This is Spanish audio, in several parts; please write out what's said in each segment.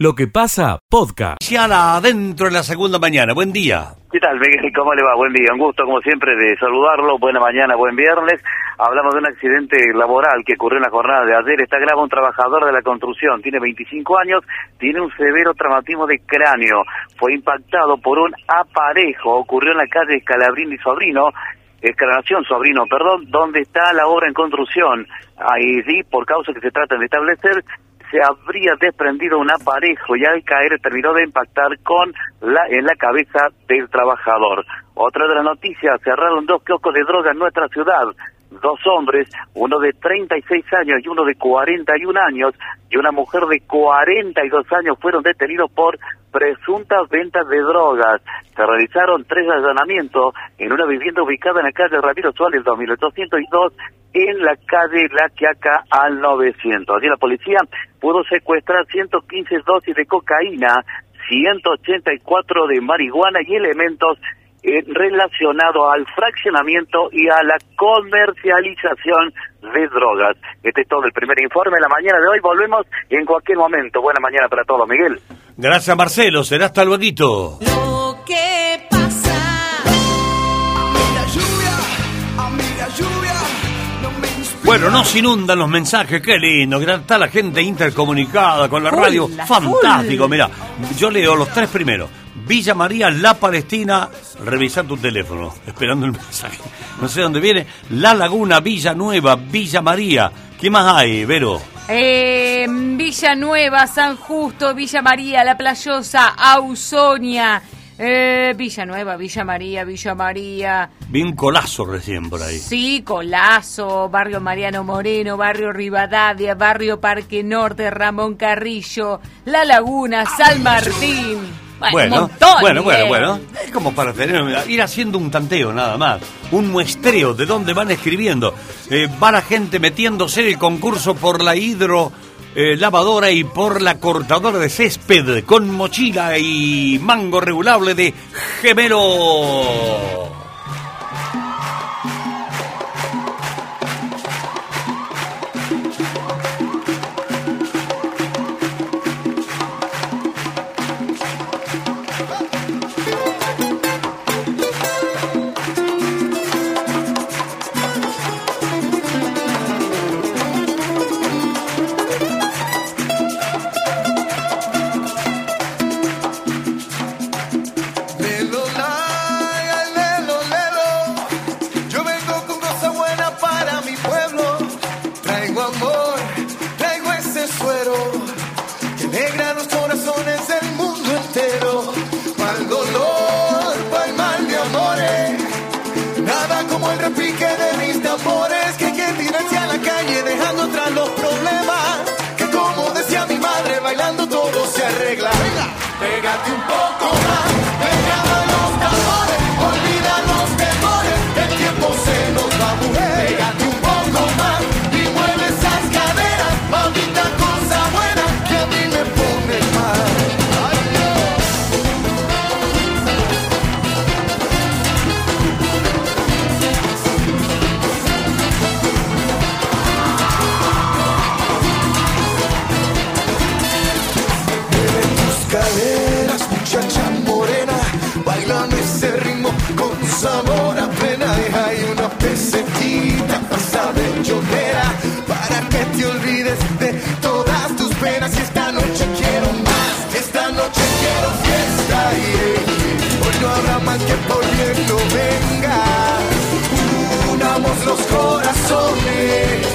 Lo que pasa, podcast. Ciala, adentro en la segunda mañana. Buen día. ¿Qué tal, Miguel? ¿Cómo le va? Buen día. Un gusto, como siempre, de saludarlo. Buena mañana, buen viernes. Hablamos de un accidente laboral que ocurrió en la jornada de ayer. Está grave un trabajador de la construcción. Tiene 25 años, tiene un severo traumatismo de cráneo. Fue impactado por un aparejo. Ocurrió en la calle Escalabrín y Sobrino, Escalación Sobrino, perdón, donde está la obra en construcción. Ahí sí, por causa que se trata de establecer, se habría desprendido un aparejo y al caer terminó de impactar con la en la cabeza del trabajador. Otra de las noticias, cerraron dos kioscos de droga en nuestra ciudad. Dos hombres, uno de 36 años y uno de 41 años, y una mujer de 42 años fueron detenidos por presuntas ventas de drogas. Se realizaron tres allanamientos en una vivienda ubicada en la calle Ramiro Suárez 2802 en la calle La Quiaca al 900. Allí la policía pudo secuestrar 115 dosis de cocaína, 184 de marihuana y elementos eh, relacionados al fraccionamiento y a la comercialización de drogas. Este es todo el primer informe. La mañana de hoy volvemos en cualquier momento. Buena mañana para todos, Miguel. Gracias, Marcelo. Será hasta luego. Lo que pasa. Lluvia, amiga lluvia, inspira. Bueno, nos inundan los mensajes. Qué lindo. Está la gente intercomunicada con la Full, radio. la Fantástico. Mira, yo leo los tres primeros. Villa María, La Palestina. Revisa tu teléfono, esperando el mensaje. No sé dónde viene. La Laguna, Villa Nueva, Villa María. ¿Qué más hay, Vero? Eh, Villanueva, San Justo, Villa María, La Playosa, Ausonia. Eh, Villanueva, Villa María, Villa María. Vi un colazo recién por ahí. Sí, Colazo, Barrio Mariano Moreno, Barrio Rivadavia, Barrio Parque Norte, Ramón Carrillo, La Laguna, San Martín. Bueno, Bueno, montón, bueno, bueno. Es como para tener, ir haciendo un tanteo nada más. Un muestreo de dónde van escribiendo. Eh, va la gente metiéndose en el concurso por la hidro eh, lavadora y por la cortadora de césped con mochila y mango regulable de gemelo. Hoy no habrá más que por bien no venga. Unamos los corazones,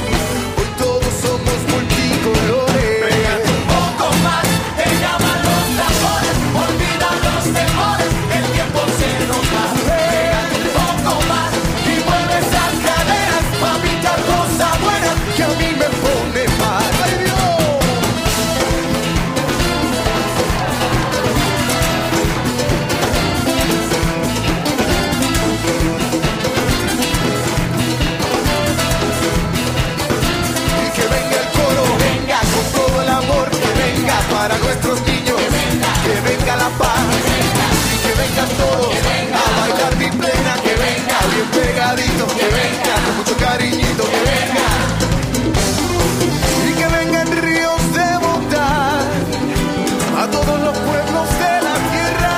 pegadito, que venga, con mucho cariñito, que venga. Y que vengan ríos de bondad a todos los pueblos de la tierra.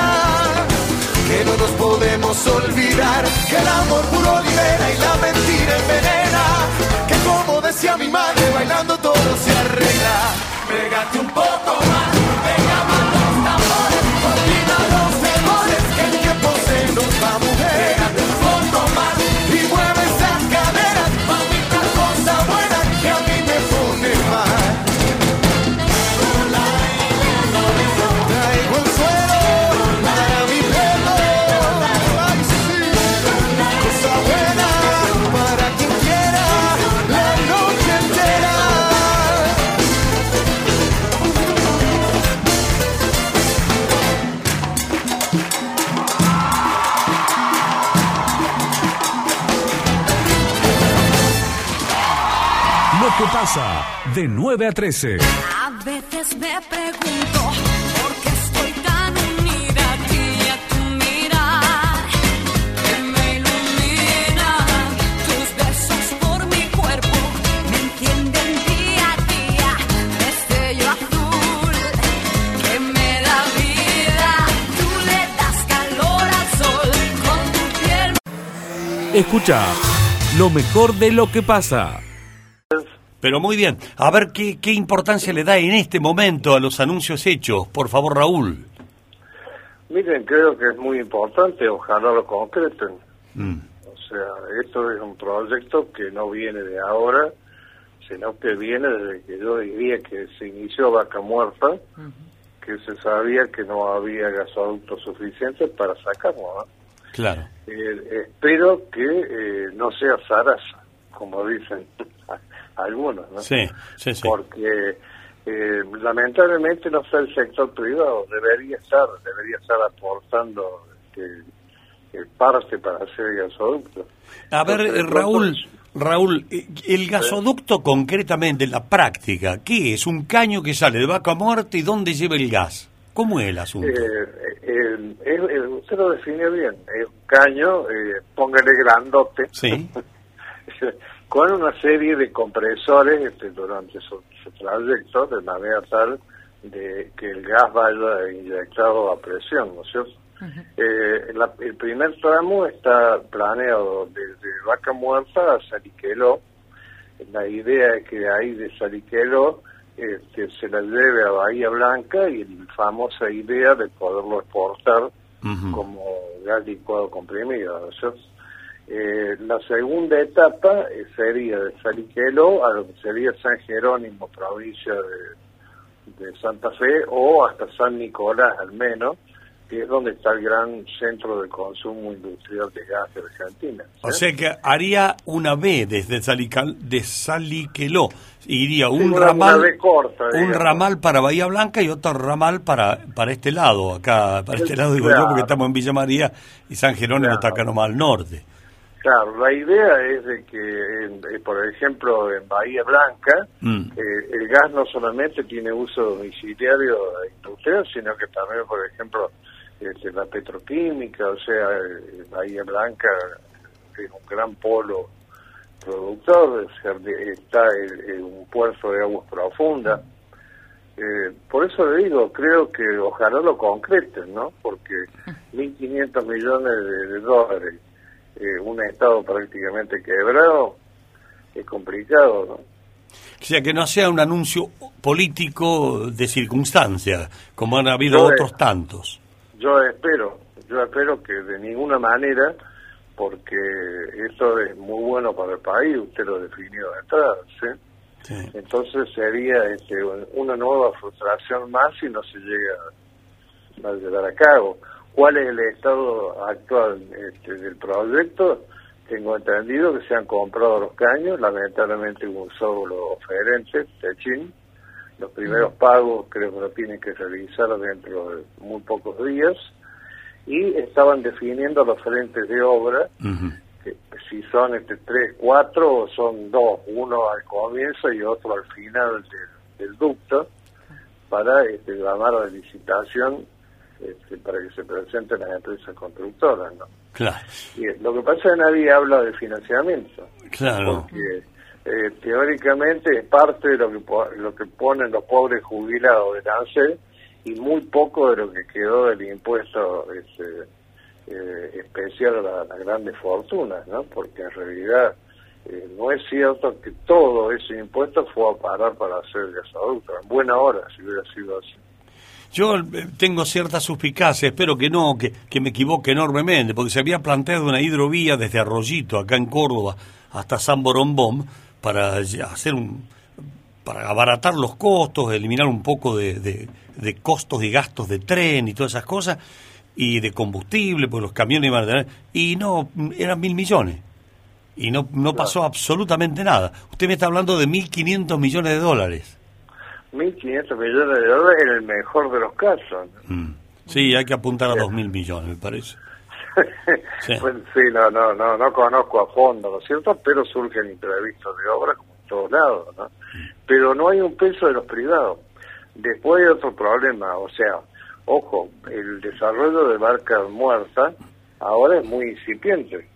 Que no nos podemos olvidar que el amor puro libera y la mentira envenena. Que como decía mi madre, bailando todo se arregla. Pégate un poco. Pasa de 9 a 13. A veces me pregunto por qué estoy tan unida a ti y a tu mirar que me ilumina. Tus besos por mi cuerpo me encienden día a día. Destello azul que me da vida. Tú le das calor al sol con tu piel. Escucha lo mejor de lo que pasa. Pero muy bien. A ver qué, qué importancia le da en este momento a los anuncios hechos. Por favor, Raúl. Miren, creo que es muy importante, ojalá lo concreten. Mm. O sea, esto es un proyecto que no viene de ahora, sino que viene desde que yo diría que se inició Vaca Muerta, que se sabía que no había gasoductos suficientes para sacarlo. ¿no? Claro. Eh, espero que eh, no sea zaraza, como dicen algunos, ¿no? Sí, sí, sí. porque eh, lamentablemente no está el sector privado, debería estar, debería estar aportando este, eh, parte para hacer gasoductos. A ver, Entonces, eh, Raúl, Raúl, eh, el gasoducto concretamente en la práctica, ¿qué es? ¿Un caño que sale de vaca muerta y dónde lleva el gas? ¿Cómo es el asunto? Eh, eh, eh, eh, usted lo define bien, es un caño, póngale grandote, Sí. con una serie de compresores este, durante su, su trayecto, de manera tal de que el gas vaya inyectado a presión, ¿no es cierto? Eh, la- el primer tramo está planeado desde Vaca Muerta a Saliqueló. La idea es que ahí de Saliqueló este, se la lleve a Bahía Blanca y la famosa idea de poderlo exportar como gas licuado comprimido. ¿no es cierto? Eh, la segunda etapa eh, sería de Saliqueló a lo que sería San Jerónimo, provincia de, de Santa Fe, o hasta San Nicolás al menos, que es donde está el gran centro de consumo industrial de gas de Argentina. O sea que haría una B desde Salical, de Saliqueló. Iría un una- ramal, una corta, un ramal para Bahía Blanca y otro ramal para para este lado, acá, para este lado digo yo, porque estamos en Villa María y San Jerónimo Claro. está acá nomás al norte. Claro, la idea es de que, en- eh, por ejemplo, en Bahía Blanca, Mm. eh, el gas no solamente tiene uso domiciliario industrial, sino que también, por ejemplo, este, la petroquímica, o sea, eh, Bahía Blanca es un gran polo productor, está el- un puerto de aguas profundas. Eh, por eso le digo, creo que ojalá lo concreten, ¿no? Porque 1.500 millones de, de dólares, eh, un Estado prácticamente quebrado, es complicado, ¿no? O sea, que no sea un anuncio político de circunstancia, como han habido Yo, eh, otros tantos. Yo espero, yo espero que de ninguna manera, porque esto es muy bueno para el país, usted lo definió de ¿sí? Sí. Entonces sería este, una nueva frustración más si no se llega a llevar a cabo. ¿Cuál es el estado actual este, del proyecto? Tengo entendido que se han comprado los caños, lamentablemente un solo oferente, Techin. Los primeros pagos creo que lo tienen que realizar dentro de muy pocos días. Y estaban definiendo los frentes de obra que si son este tres, cuatro o son dos, uno al comienzo y otro al final del, del ducto, para este, llamar a la licitación este, para que se presenten las empresas constructoras. ¿no? Claro, Y eh, lo que pasa es que nadie habla de financiamiento, claro. porque eh, teóricamente es parte de lo que, lo que ponen los pobres jubilados del ANSE y muy poco de lo que quedó del impuesto este, eh, especial a la- a las grandes fortunas, ¿no? Porque en realidad eh, no es cierto que todo ese impuesto fue a parar para hacer gasoducto. En buena hora, si hubiera sido así. Yo eh, tengo cierta suspicacia, espero que no, que, que me equivoque enormemente, porque se había planteado una hidrovía desde Arroyito, acá en Córdoba, hasta San Borombón, para hacer un para abaratar los costos, eliminar un poco de, de- de costos y gastos de tren y todas esas cosas, y de combustible, pues los camiones iban a tener, y no, eran mil millones. Y no, no pasó absolutamente nada. Usted me está hablando de 1.500 millones de dólares. 1.500 millones de dólares en el mejor de los casos. Mm. Sí, hay que apuntar a 2.000 millones, me parece. Sí. Pues, sí, no, no, no, no conozco a fondo, ¿no es cierto? Pero surgen imprevistos de obra como en todos lados, ¿no? Pero no hay un peso de los privados. Después hay otro problema, o sea, ojo, el desarrollo de barcas muertas ahora es muy incipiente.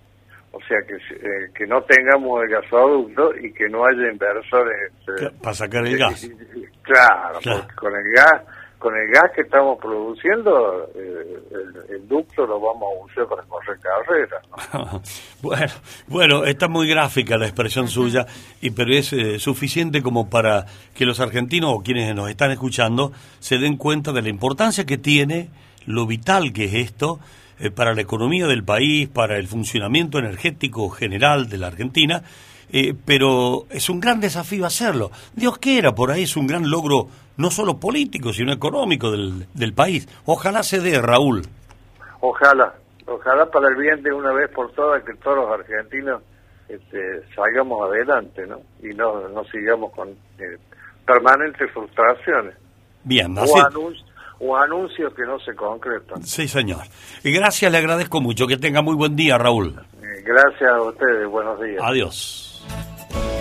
O sea, que, eh, que no tengamos el gasoducto y que no haya inversores. eh, Para sacar el gas. Claro, Claro. porque con el gas, con el gas que estamos produciendo, eh, el, el ducto lo vamos a usar para correr carreras. ¿no? bueno, bueno, está muy gráfica la expresión suya, y pero es eh, suficiente como para que los argentinos o quienes nos están escuchando se den cuenta de la importancia que tiene, lo vital que es esto eh, para la economía del país, para el funcionamiento energético general de la Argentina. eh, pero es un gran desafío hacerlo. Dios quiera, por ahí es un gran logro, no solo político, sino económico del, del país. Ojalá se dé, Raúl. Ojalá, ojalá para el bien de una vez por todas que todos los argentinos este, salgamos adelante, ¿no? Y no, no sigamos con eh, permanentes frustraciones Bien, o, así. anun- o anuncios que no se concretan. Sí, señor. Y gracias, le agradezco mucho. Que tenga muy buen día, Raúl. Eh, gracias a ustedes, buenos días. Adiós.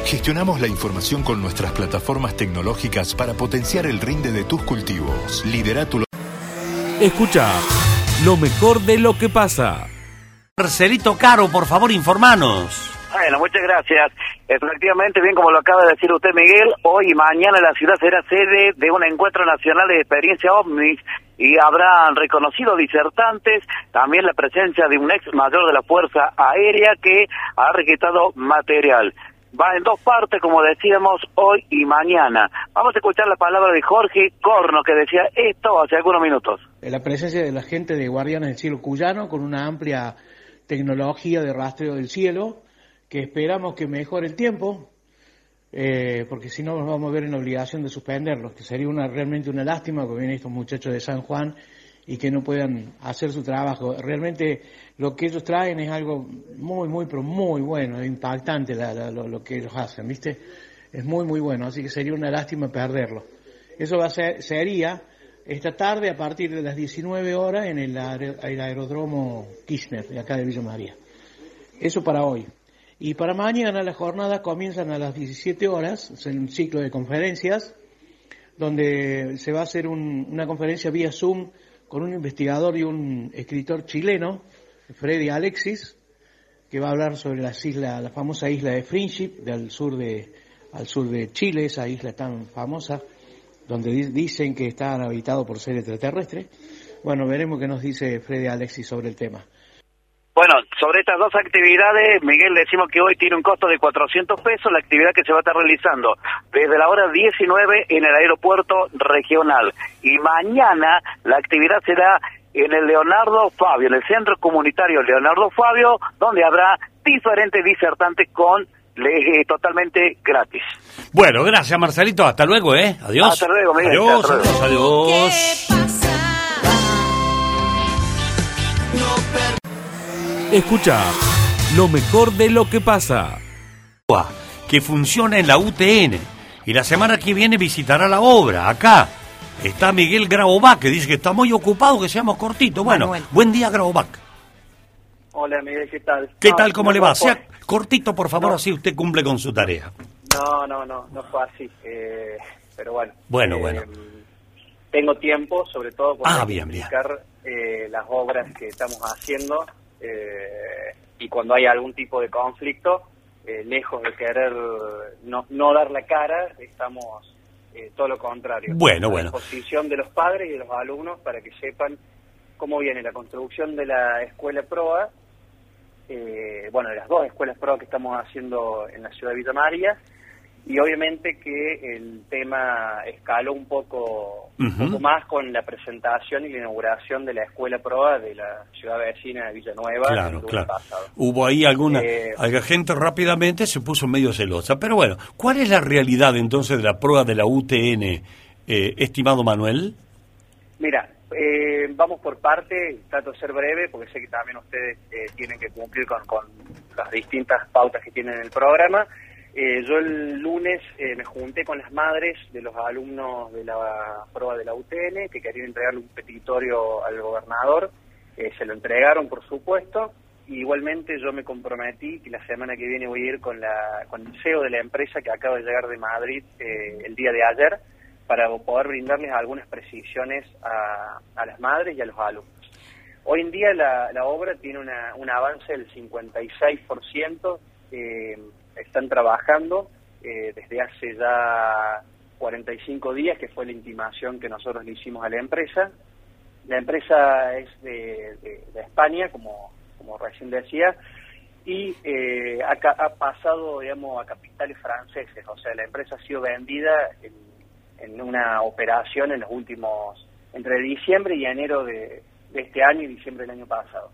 Gestionamos la información con nuestras plataformas tecnológicas para potenciar el rinde de tus cultivos. Lidera tu Escucha lo mejor de lo que pasa. Marcelito Caro, por favor, informanos. Bueno, muchas gracias. Efectivamente, bien como lo acaba de decir usted, Miguel, hoy y mañana la ciudad será sede de un encuentro nacional de experiencia OVNIs y habrán reconocido disertantes, también la presencia de un ex mayor de la Fuerza Aérea que ha registrado material. Va en dos partes, como decíamos, hoy y mañana. Vamos a escuchar la palabra de Jorge Corno, que decía esto hace algunos minutos. la presencia de la gente de Guardianes del Cielo Cuyano con una amplia tecnología de rastreo del cielo que esperamos que mejore el tiempo eh, porque si no nos vamos a ver en obligación de suspenderlos que sería una realmente una lástima que vienen estos muchachos de San Juan y que no puedan hacer su trabajo realmente lo que ellos traen es algo muy muy pero muy bueno impactante la- lo que ellos hacen viste es muy muy bueno así que sería una lástima perderlo eso va a ser, sería esta tarde a partir de las 19 horas en el, aer- el aeródromo Kirchner de acá de Villa María. Eso para hoy. Y para mañana las jornadas comienzan a las 17 horas, es un ciclo de conferencias, donde se va a hacer un- una conferencia vía Zoom con un investigador y un escritor chileno, Freddy Alexis, que va a hablar sobre las islas, la famosa isla de Friendship, del sur de, al sur de Chile, esa isla tan famosa, donde di- dicen que está habitado por seres extraterrestres. Bueno, veremos qué nos dice Freddy Alexis sobre el tema. Bueno, sobre estas dos actividades, Miguel, decimos que hoy tiene un costo de 400 pesos la actividad que se va a estar realizando desde la hora 19 en el aeropuerto regional. Y mañana la actividad será en el Leonardo Fabio, en el centro comunitario Leonardo Fabio, donde habrá diferentes disertantes con le- eh, totalmente gratis. Bueno, gracias, Marcelito. Hasta luego, ¿eh? Adiós. Hasta luego, Miguel. Adiós, Hasta luego. adiós, adiós. Escucha lo mejor de lo que pasa. Que funciona en la UTN. Y la semana que viene visitará la obra, acá. Está Miguel Graovac, que dice que está muy ocupado, que seamos cortitos. Bueno, Manuel. buen día, Graovac. Hola Miguel, ¿qué tal? ¿Qué No, tal, cómo no le va? Sea cortito, por favor, No. así usted cumple con su tarea. No, no, no, no fue así. eh, pero bueno. Bueno, eh, bueno. Tengo tiempo, sobre todo porque Ah, explicar eh, las obras que estamos haciendo eh, y cuando hay algún tipo de conflicto, eh, lejos de querer no, no dar la cara, estamos eh, todo lo contrario. Bueno, a bueno. disposición de los padres y de los alumnos para que sepan cómo viene la construcción de la escuela PROA, eh, bueno, de las dos escuelas PROA que estamos haciendo en la ciudad de Villa María, y obviamente que el tema escaló un poco, un poco más con la presentación y la inauguración de la escuela PROA de la ciudad vecina de Villanueva Claro, claro. pasado. Hubo ahí alguna, Eh, gente rápidamente se puso medio celosa. Pero bueno, ¿cuál es la realidad entonces de la prueba de la UTN, eh, estimado Manuel? Mira, eh, vamos por parte, trato de ser breve porque sé que también ustedes eh, tienen que cumplir con, con las distintas pautas que tienen en el programa. Eh, yo el lunes eh, me junté con las madres de los alumnos de la prueba de la UTN que querían entregarle un petitorio al gobernador. Eh, se lo entregaron, por supuesto. Y igualmente yo me comprometí que la semana que viene voy a ir con, la, con el CEO de la empresa que acaba de llegar de Madrid el día de ayer para poder brindarles algunas precisiones a, a las madres y a los alumnos. Hoy en día la, la obra tiene una, un avance del 56%, eh, están trabajando eh, desde hace ya 45 días, que fue la intimación que nosotros le hicimos a la empresa. La empresa es de, España, como, como recién decía, y eh, ha, ha pasado, digamos, a capitales franceses. O sea, la empresa ha sido vendida en, una operación en los últimos, entre diciembre y enero de este año y diciembre del año pasado.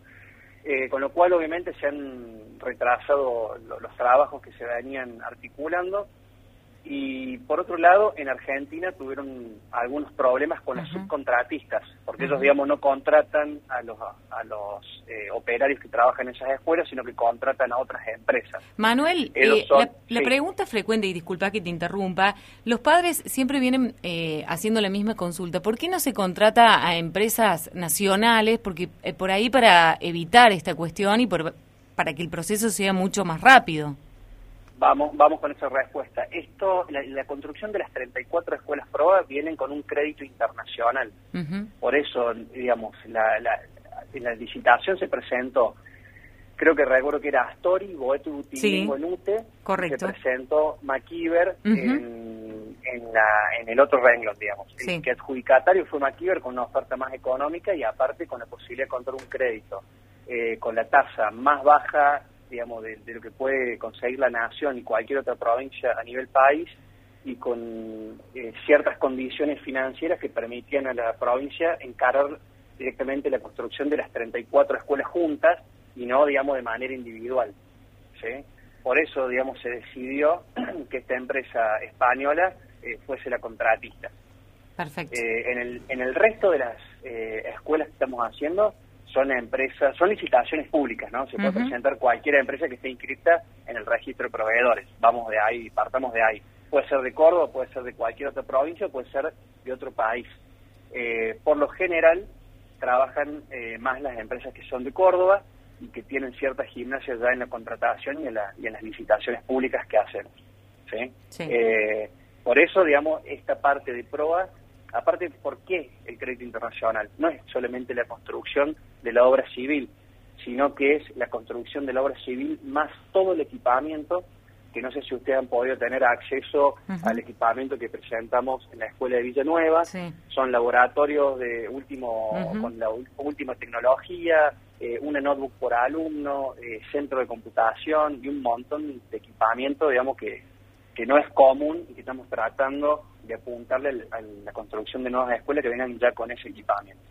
Eh, con lo cual, obviamente, se han retrasado lo- los trabajos que se venían articulando. Y por otro lado, en Argentina tuvieron algunos problemas con los subcontratistas, porque ellos, digamos, no contratan a los, a los eh, operarios que trabajan en esas escuelas, sino que contratan a otras empresas. Manuel, eh, son- la, pregunta frecuente, y disculpa que te interrumpa, los padres siempre vienen eh, haciendo la misma consulta. ¿Por qué no se contrata a empresas nacionales? Porque eh, por ahí para evitar esta cuestión y por, para que el proceso sea mucho más rápido. Vamos, vamos con esa respuesta. Esto, la, la construcción de las 34 escuelas PROA vienen con un crédito internacional. Por eso, digamos, la, la, en la licitación se presentó, creo que recuerdo que era Astori, Boeto Utilingo Sí, en UTE, correcto. se presentó MacIver Ujú. en, en, la, en el otro renglón, digamos. Sí. El que adjudicatario fue MacIver con una oferta más económica y aparte con la posibilidad de contar un crédito eh, con la tasa más baja, digamos, de, de lo que puede conseguir la nación y cualquier otra provincia a nivel país y con eh, ciertas condiciones financieras que permitían a la provincia encarar directamente la construcción de las 34 escuelas juntas y no, digamos, de manera individual. ¿sí? Por eso, digamos, se decidió que esta empresa española eh, fuese la contratista. Perfecto. Eh, en, el, en el resto de las eh, escuelas que estamos haciendo son empresas, son licitaciones públicas, ¿no? Se puede presentar cualquier empresa que esté inscrita en el registro de proveedores. Vamos de ahí, partamos de ahí. Puede ser de Córdoba, puede ser de cualquier otra provincia, puede ser de otro país. Eh, por lo general, trabajan eh, más las empresas que son de Córdoba y que tienen ciertas gimnasias ya en la contratación y en, la- y en las licitaciones públicas que hacemos. ¿sí? Sí. Eh, por eso, digamos, esta parte de PROA, aparte, ¿por qué el crédito internacional? No es solamente la construcción de la obra civil, sino que es la construcción de la obra civil más todo el equipamiento, que no sé si ustedes han podido tener acceso al equipamiento que presentamos en la Escuela de Villanueva, Sí. son laboratorios de último con la última tecnología, eh, una notebook por alumno, eh, centro de computación y un montón de equipamiento, digamos, que, que no es común y que estamos tratando de apuntarle a la construcción de nuevas escuelas que vengan ya con ese equipamiento.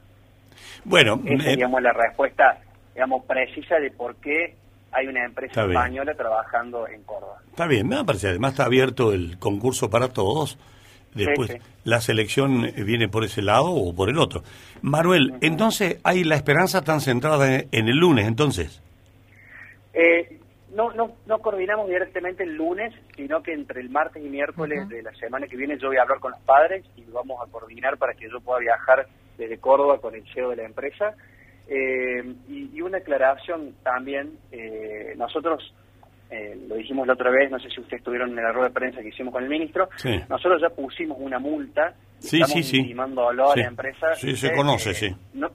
Bueno, Esa eh, digamos, la respuesta, digamos, precisa de por qué hay una empresa española trabajando en Córdoba. está bien, me parece. Además está abierto el concurso para todos. Después Sí, sí. la selección eh, viene por ese lado o por el otro. Manuel, entonces hay la esperanza tan centrada en, en el lunes, entonces. Eh, no, no, no coordinamos directamente el lunes, sino que entre el martes y miércoles de la semana que viene yo voy a hablar con los padres y vamos a coordinar para que yo pueda viajar desde Córdoba con el CEO de la empresa. Eh, y, y una aclaración también, eh, nosotros, eh, lo dijimos la otra vez, no sé si ustedes estuvieron en la rueda de prensa que hicimos con el ministro, Sí. nosotros ya pusimos una multa, Sí, estamos sí, sí. a la empresa. Sí, se de, conoce, eh, sí. no-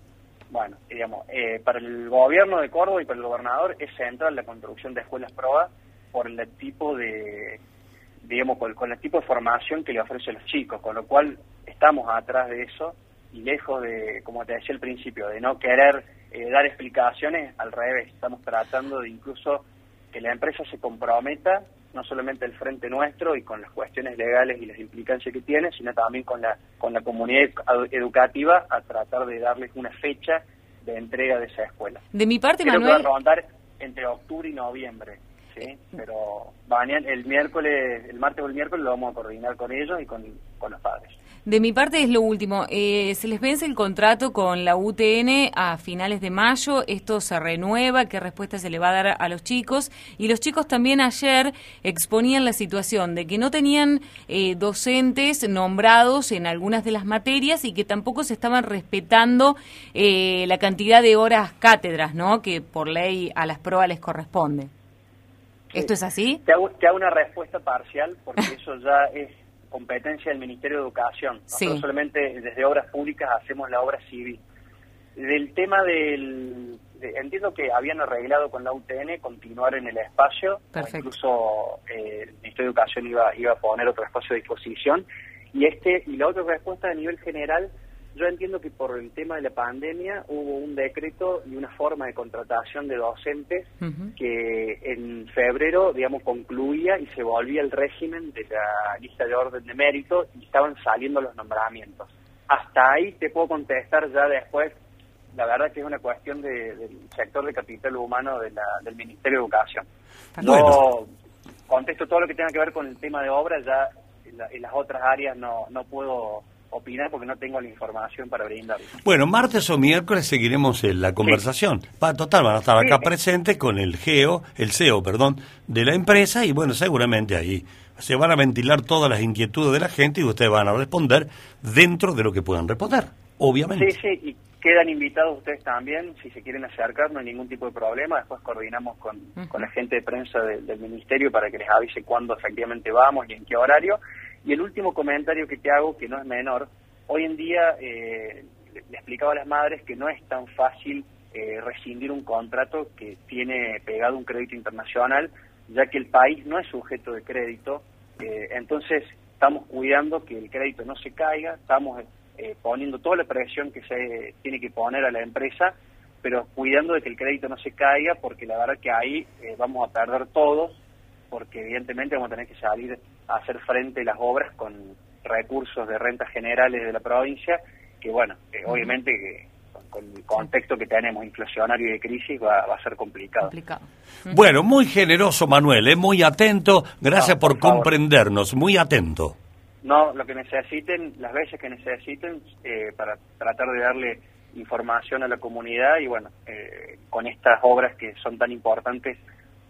bueno, digamos, eh, para el gobierno de Córdoba y para el gobernador es central la construcción de escuelas PROA por el tipo de, digamos, con, el tipo de formación que le ofrecen los chicos, con lo cual estamos atrás de eso y lejos de, como te decía al principio, de no querer eh, dar explicaciones, al revés, estamos tratando de incluso que la empresa se comprometa, no solamente el frente nuestro y con las cuestiones legales y las implicancias que tiene, sino también con la, con la comunidad edu- educativa a tratar de darles una fecha de entrega de esa escuela. De mi parte, Creo que Manuel, va a rondar entre octubre y noviembre, ¿sí? Pero mañana, el miércoles, el martes o el miércoles lo vamos a coordinar con ellos y con, con los padres. De mi parte es lo último. Eh, se les vence el contrato con la UTN a finales de mayo. Esto se renueva. ¿Qué respuesta se le va a dar a los chicos? Y los chicos también ayer exponían la situación de que no tenían eh, docentes nombrados en algunas de las materias y que tampoco se estaban respetando eh, la cantidad de horas cátedras, ¿no? Que por ley a las pruebas les corresponde. ¿Esto es así? Te hago, te hago una respuesta parcial porque eso ya es competencia del Ministerio de Educación. Nosotros Sí. solamente desde obras públicas hacemos la obra civil. Del tema del... de- entiendo que habían arreglado con la UTN continuar en el espacio, incluso eh, el Ministerio de Educación iba, iba a poner otro espacio a disposición. Y este y la otra respuesta a nivel general, yo entiendo que por el tema de la pandemia hubo un decreto y una forma de contratación de docentes que en febrero, digamos, concluía y se volvía el régimen de la lista de orden de mérito y estaban saliendo los nombramientos. Hasta ahí te puedo contestar ya después. La verdad que es una cuestión de- del sector de capital humano de la- del Ministerio de Educación. Bueno. Yo contesto todo lo que tenga que ver con el tema de obras, ya en, la- en las otras áreas no, no puedo opinar porque no tengo la información para brindarle. Bueno, martes o miércoles seguiremos en la conversación. Va, total, van a estar acá Sí. presentes con el GEO, el CEO, perdón, de la empresa y bueno, seguramente ahí se van a ventilar todas las inquietudes de la gente y ustedes van a responder dentro de lo que puedan responder, obviamente. Sí, sí, y quedan invitados ustedes también, si se quieren acercar, no hay ningún tipo de problema. Después coordinamos con, con la gente de prensa de- del ministerio para que les avise cuándo efectivamente vamos y en qué horario. Y el último comentario que te hago, que no es menor, hoy en día eh, le, explicaba a las madres que no es tan fácil eh, rescindir un contrato que tiene pegado un crédito internacional, ya que el país no es sujeto de crédito. eh, entonces, estamos cuidando que el crédito no se caiga, estamos eh, poniendo toda la presión que se tiene que poner a la empresa, pero cuidando de que el crédito no se caiga, porque la verdad que ahí eh, vamos a perder todos, porque evidentemente vamos a tener que salir a hacer frente a las obras con recursos de rentas generales de la provincia, que bueno, eh, obviamente que con, el contexto que tenemos inflacionario y de crisis va, va a ser complicado. Complicado. Bueno, muy generoso Manuel, ¿eh? muy atento, gracias No, por, por comprendernos, muy atento. No, lo que necesiten, las veces que necesiten, eh, para tratar de darle información a la comunidad y bueno, eh, con estas obras que son tan importantes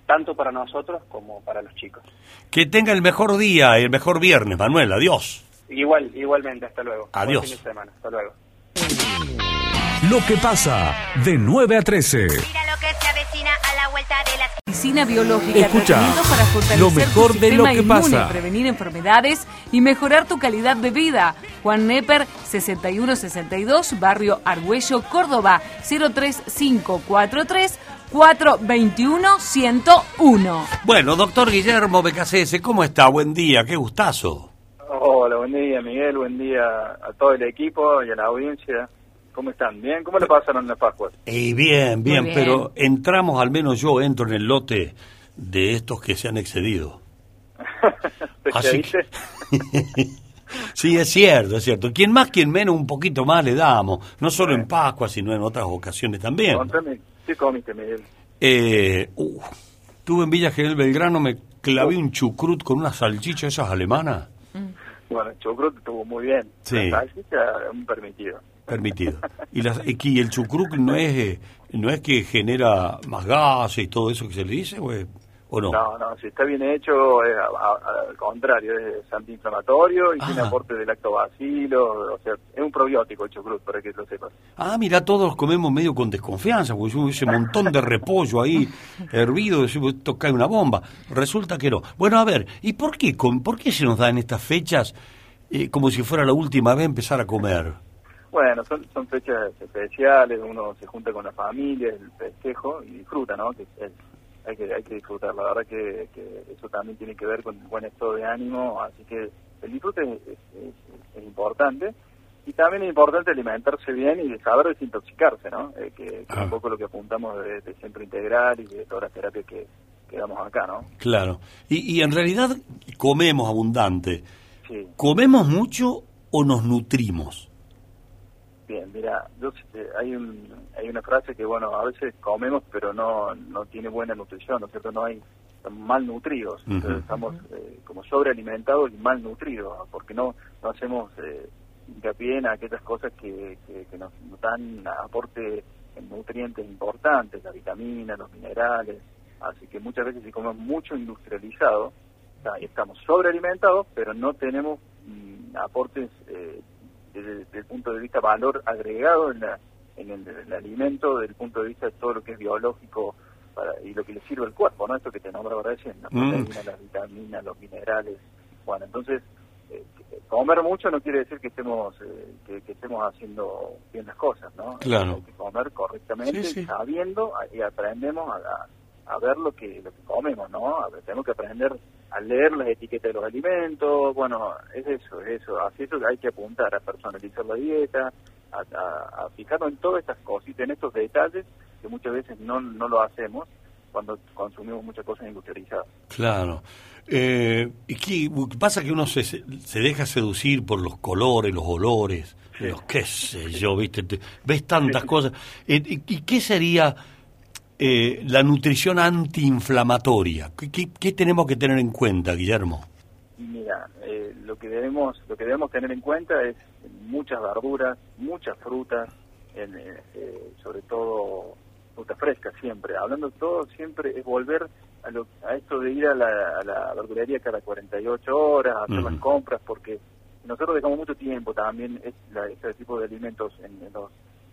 tanto para nosotros como para los chicos. Que tenga el mejor día, el mejor viernes, Manuel, adiós. Igual, igualmente, hasta luego. Buen Adiós. fin de semana, hasta luego. Lo que pasa de 9 a 13. Mira lo que se avecina a la vuelta de la Medicina biológica, Escucha, para fortalecer lo mejor tu de lo que inmune, pasa. prevenir enfermedades y mejorar tu calidad de vida. Juan Neper, 6162, Barrio Argüello, Córdoba, 03543 421 101. Bueno, doctor Guillermo BKCS, ¿cómo está? Buen día, qué gustazo. Hola, buen día Miguel, buen día a todo el equipo y a la audiencia. ¿Cómo están? ¿Bien? ¿Cómo le pasaron las Pascuas? Y bien, bien, pero entramos, al menos yo entro en el lote de estos que se han excedido. Así que- sí, es cierto, es cierto. Quien más, quien menos, un poquito más le damos. No solo en Pascua, sino en otras ocasiones también. Contame, ¿qué comiste Miguel? Eh, uh, estuve en Villa General Belgrano, me clavé un chucrut con una salchicha esas alemanas. Bueno, el chucrut estuvo muy bien. Sí. La salchicha, un permitido. Permitido. Y, las, y el chucrut no es, eh, no es que genera más gases y todo eso que se le dice, o, es- o no. No, no, si está bien hecho, es a- a- al contrario, es antiinflamatorio y tiene Ah. aporte de lactobacilo, o sea, es un probiótico el chucrut, para que lo sepas. Ah, mira, todos comemos medio con desconfianza, porque yo ese montón de repollo ahí hervido, esto cae una bomba. Resulta que no. Bueno, a ver, ¿y por qué, con, por qué se nos da en estas fechas eh, como si fuera la última vez empezar a comer? Bueno, son, son fechas especiales, uno se junta con la familia, el festejo y disfruta, ¿no? Que es- hay, que, hay que disfrutar, la verdad que, que eso también tiene que ver con el buen estado de ánimo, así que el disfrute es, es- es- es importante y también es importante alimentarse bien y saber desintoxicarse, ¿no? Eh, que, que es Ah. un poco lo que apuntamos de, de Centro Integral y de todas las terapias que, que damos acá, ¿no? Claro. Y, y en realidad comemos abundante. Sí. ¿Comemos mucho o nos nutrimos? Bien, mira, yo, eh, hay, un, hay una frase que, bueno, a veces comemos, pero no, no tiene buena nutrición, ¿no es cierto? No hay, estamos mal nutridos, Ujú. entonces estamos eh, como sobrealimentados y mal nutridos, porque no, no hacemos eh, hincapié en aquellas cosas que, que, que nos dan aporte en nutrientes importantes, la vitamina, los minerales, así que muchas veces si comemos mucho industrializado, estamos sobrealimentados, pero no tenemos mm, aportes eh, desde, desde el punto de vista valor agregado en, la- en el, el alimento, desde el punto de vista de todo lo que es biológico para- y lo que le sirve al cuerpo, ¿no? Esto que te nombraba recién, las Mm. proteínas, las vitaminas, los minerales. Bueno, entonces, eh, comer mucho no quiere decir que estemos eh, que, que estemos haciendo bien las cosas, ¿no? Claro. Hay que comer correctamente, Sí, sí. sabiendo y aprendemos a, a- a ver lo que lo que comemos, ¿no? A ver, tenemos que aprender a leer las etiquetas de los alimentos, bueno, es eso, es eso, así eso hay que apuntar a personalizar la dieta, a, a- a fijarnos en todas estas cositas, en estos detalles que muchas veces no, no lo hacemos cuando consumimos muchas cosas industrializadas. Claro. Eh, ¿y qué pasa que uno se, se deja seducir por los colores, los olores, los qué sé yo, viste, Te- ves tantas cosas. Eh, ¿Y, y qué sería eh, la nutrición antiinflamatoria? ¿Qué, qué, qué tenemos que tener en cuenta, Guillermo? Mira, eh, lo que debemos lo que debemos tener en cuenta es muchas verduras, muchas frutas, en, eh, eh, sobre todo frutas frescas siempre. Hablando de todo, siempre es volver a, lo, a esto de ir a la, a la verdulería cada 48 horas, a hacer las compras, porque nosotros dejamos mucho tiempo también es la- este tipo de alimentos en, en los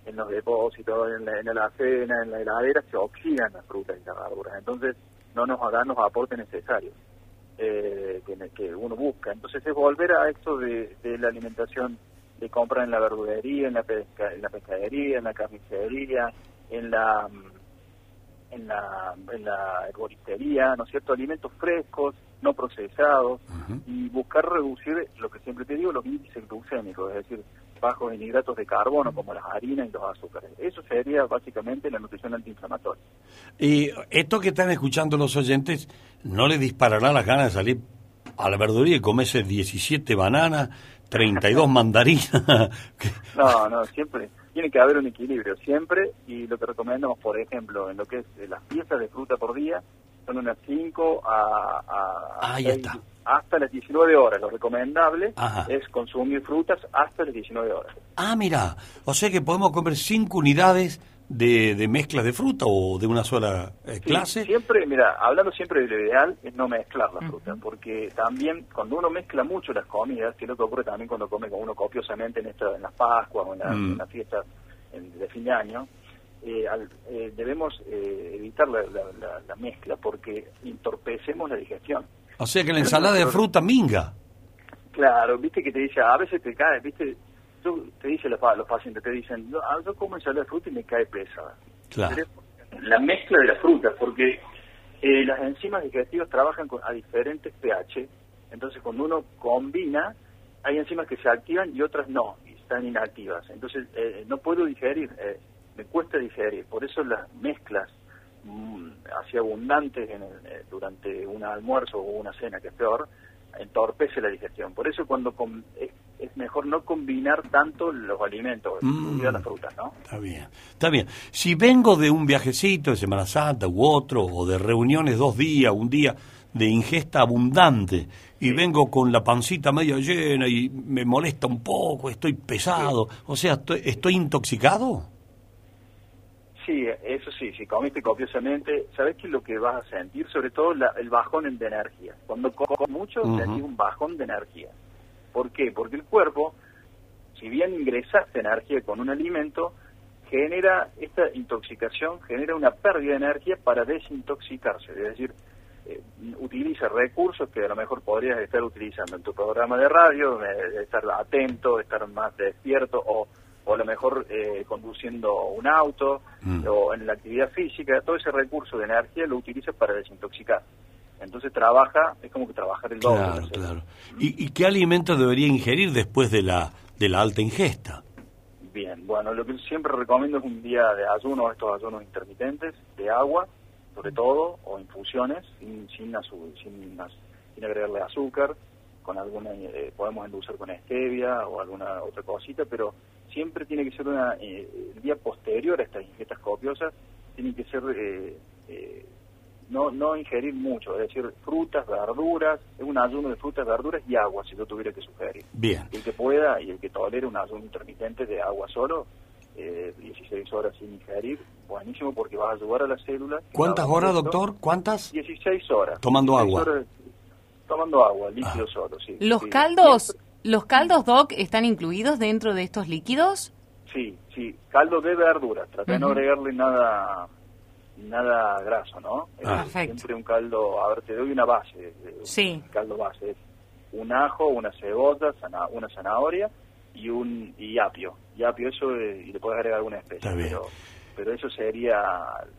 en los depósitos, en la, en la alacena, en la heladera, se oxidan las frutas y las verduras. Entonces, no nos dan los aportes necesarios eh, que, que uno busca. Entonces es volver a esto de, de la alimentación de compra en la verdulería, en la, pesca, en la pescadería, en la carnicería, en la en la, en la herboristería, ¿no es cierto? Alimentos frescos, no procesados, y buscar reducir, lo que siempre te digo, los índices glucémicos, es decir, bajos en hidratos de carbono como las harinas y los azúcares. Eso sería básicamente la nutrición antiinflamatoria. Y esto que están escuchando los oyentes, ¿no les disparará las ganas de salir a la verduría y comerse 17 bananas, 32 mandarinas? No, no, siempre tiene que haber un equilibrio, siempre, y lo que recomendamos, por ejemplo, en lo que es eh, las piezas de fruta por día, son unas 5 a, a Ah, ya está. hasta las 19 horas. Lo recomendable Ajá. es consumir frutas hasta las 19 horas. Ah, mira, o sea que podemos comer 5 unidades de, de mezclas de fruta o de una sola eh, Sí, clase. siempre, mira, hablando siempre de lo ideal es no mezclar la fruta, porque también cuando uno mezcla mucho las comidas, que es lo que ocurre también cuando come con uno copiosamente en, esta, en las Pascuas o en, la- Mm. en las fiestas de fin de año, eh, al- eh, debemos eh, evitar la, la- la- la mezcla porque entorpecemos la digestión. O sea que la ensalada de fruta minga. Claro, viste que te dice, a veces te cae, viste, te dicen los, los pacientes, te dicen, "No, ah, yo como ensalada de fruta y me cae pesada. Claro. la mezcla de las frutas, porque eh, las enzimas digestivas trabajan con- a diferentes pH, entonces cuando uno combina, hay enzimas que se activan y otras no, y están inactivas. Entonces eh, no puedo digerir, eh, me cuesta digerir, por eso las mezclas mm, así abundantes en el- eh, durante un almuerzo o una cena, que es peor, entorpece la digestión. Por eso cuando com- es, es mejor no combinar tanto los alimentos, Mm. las frutas, ¿no? Está bien, está bien. Si vengo de un viajecito de Semana Santa u otro, o de reuniones dos días, un día de ingesta abundante, y vengo con la pancita medio llena y me molesta un poco, estoy pesado, o sea, estoy, ¿estoy intoxicado? Sí, eso sí, si comiste copiosamente, ¿sabes qué es lo que vas a sentir? Sobre todo la- el bajón en- de energía. Cuando comes mucho, Ujú. sentís un bajón de energía. ¿Por qué? Porque el cuerpo, si bien ingresaste energía con un alimento, genera esta intoxicación, genera una pérdida de energía para desintoxicarse. Es decir, eh, utiliza recursos que a lo mejor podrías estar utilizando en tu programa de radio, estar atento, estar más despierto o, o a lo mejor eh, conduciendo un auto Mm. o en la actividad física, todo ese recurso de energía lo utiliza para desintoxicar. Entonces trabaja, es como que trabajar el doble. Claro, claro. ¿Y, y qué alimentos debería ingerir después de la de la alta ingesta. Bien, bueno, lo que siempre recomiendo es un día de ayuno, estos ayunos intermitentes, de agua, sobre todo, o infusiones, sin, sin, sin, sin agregarle azúcar, con alguna, eh, podemos endulzar con stevia o alguna otra cosita, pero siempre tiene que ser una, eh, el día posterior a estas ingestas copiosas, tiene que ser, eh, eh, no, no ingerir mucho, es decir, frutas, verduras, es un ayuno de frutas, verduras y agua, si yo tuviera que sugerir. Bien. El que pueda y el que tolere un ayuno intermitente de agua solo, eh, 16 horas sin ingerir, buenísimo porque vas a ayudar a las células. ¿Cuántas horas, doctor? ¿Cuántas? 16 horas. Tomando 16 agua. horas, tomando agua, líquido solo, sí. ¿Los sí. caldos, los caldos, Doc, están incluidos dentro de estos líquidos? Sí, sí, caldo de verduras, trata de no agregarle nada nada graso, ¿no? Eh, Ah. Perfecto. Siempre un caldo, a ver, te doy una base, de- un Sí. caldo base, es un ajo, una cebolla, zana- una zanahoria y un y apio. Y apio eso, eh, y le puedes agregar alguna especie, Está bien. pero, pero eso sería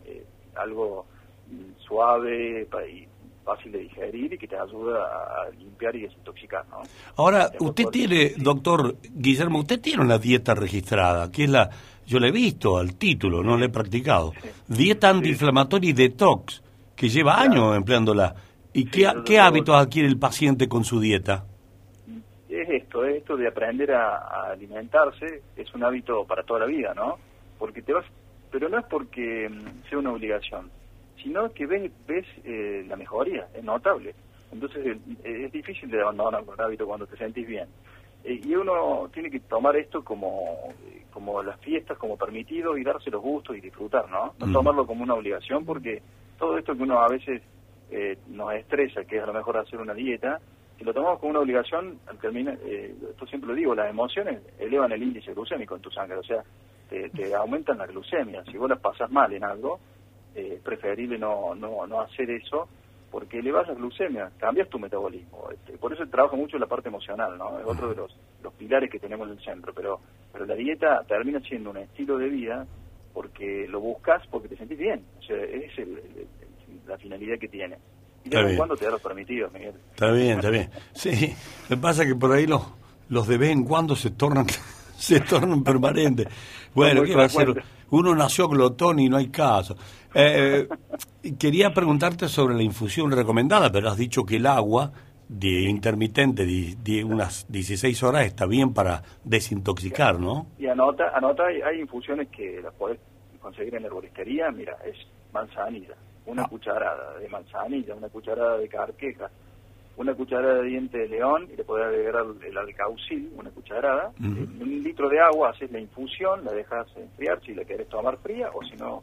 eh, algo mm, suave y fácil de digerir y que te ayuda a limpiar y desintoxicar, ¿no? Ahora, usted tiene, doctor Guillermo, usted tiene una dieta registrada, que es la, yo la he visto al título, no la he practicado. Dieta antiinflamatoria y detox, que lleva años empleándola. ¿Y qué, hábitos adquiere el paciente con su dieta? es esto, es esto de aprender a, a alimentarse, es un hábito para toda la vida, ¿no? Porque te vas, pero no es porque mm, sea una obligación, sino que ves, ves eh, la mejoría, es notable. Entonces eh, es difícil de abandonar un hábito cuando te sentís bien. Eh, y uno tiene que tomar esto como, eh, como las fiestas, como permitido y darse los gustos y disfrutar, ¿no? No Mm. tomarlo como una obligación porque todo esto que uno a veces eh, nos estresa, que es a lo mejor hacer una dieta, si lo tomamos como una obligación, al terminar, eh, esto siempre lo digo, las emociones elevan el índice glucémico en tu sangre, o sea, te, te aumentan la glucemia. Si vos las pasas mal en algo, eh, es preferible no, no, no hacer eso porque elevas la glucemia, cambias tu metabolismo. Este, por eso trabaja mucho la parte emocional, ¿no? Es otro de los, los pilares que tenemos en el centro, pero, pero la dieta termina siendo un estilo de vida porque lo buscas porque te sentís bien, o sea, es el- el- el- la finalidad que tiene. Y de vez en cuando te da los permitidos, Miguel. Está bien, está bien. Sí, me pasa que por ahí los, los de vez en cuando se tornan, se tornan permanentes. Bueno, muy ¿qué va a hacer? Uno nació glotón y no hay caso. Eh, quería preguntarte sobre la infusión recomendada, pero has dicho que el agua de intermitente de, unas 16 horas está bien para desintoxicar, ¿no? Y anota, anota, hay, hay infusiones que las podés conseguir en herboristería, mira, es manzanilla, una Ah. cucharada de manzanilla, una cucharada de carqueja, una cucharada de diente de león y le podés agregar el, alcaucil, una cucharada, en un litro de agua haces la infusión, la dejas enfriar si la querés tomar fría o si no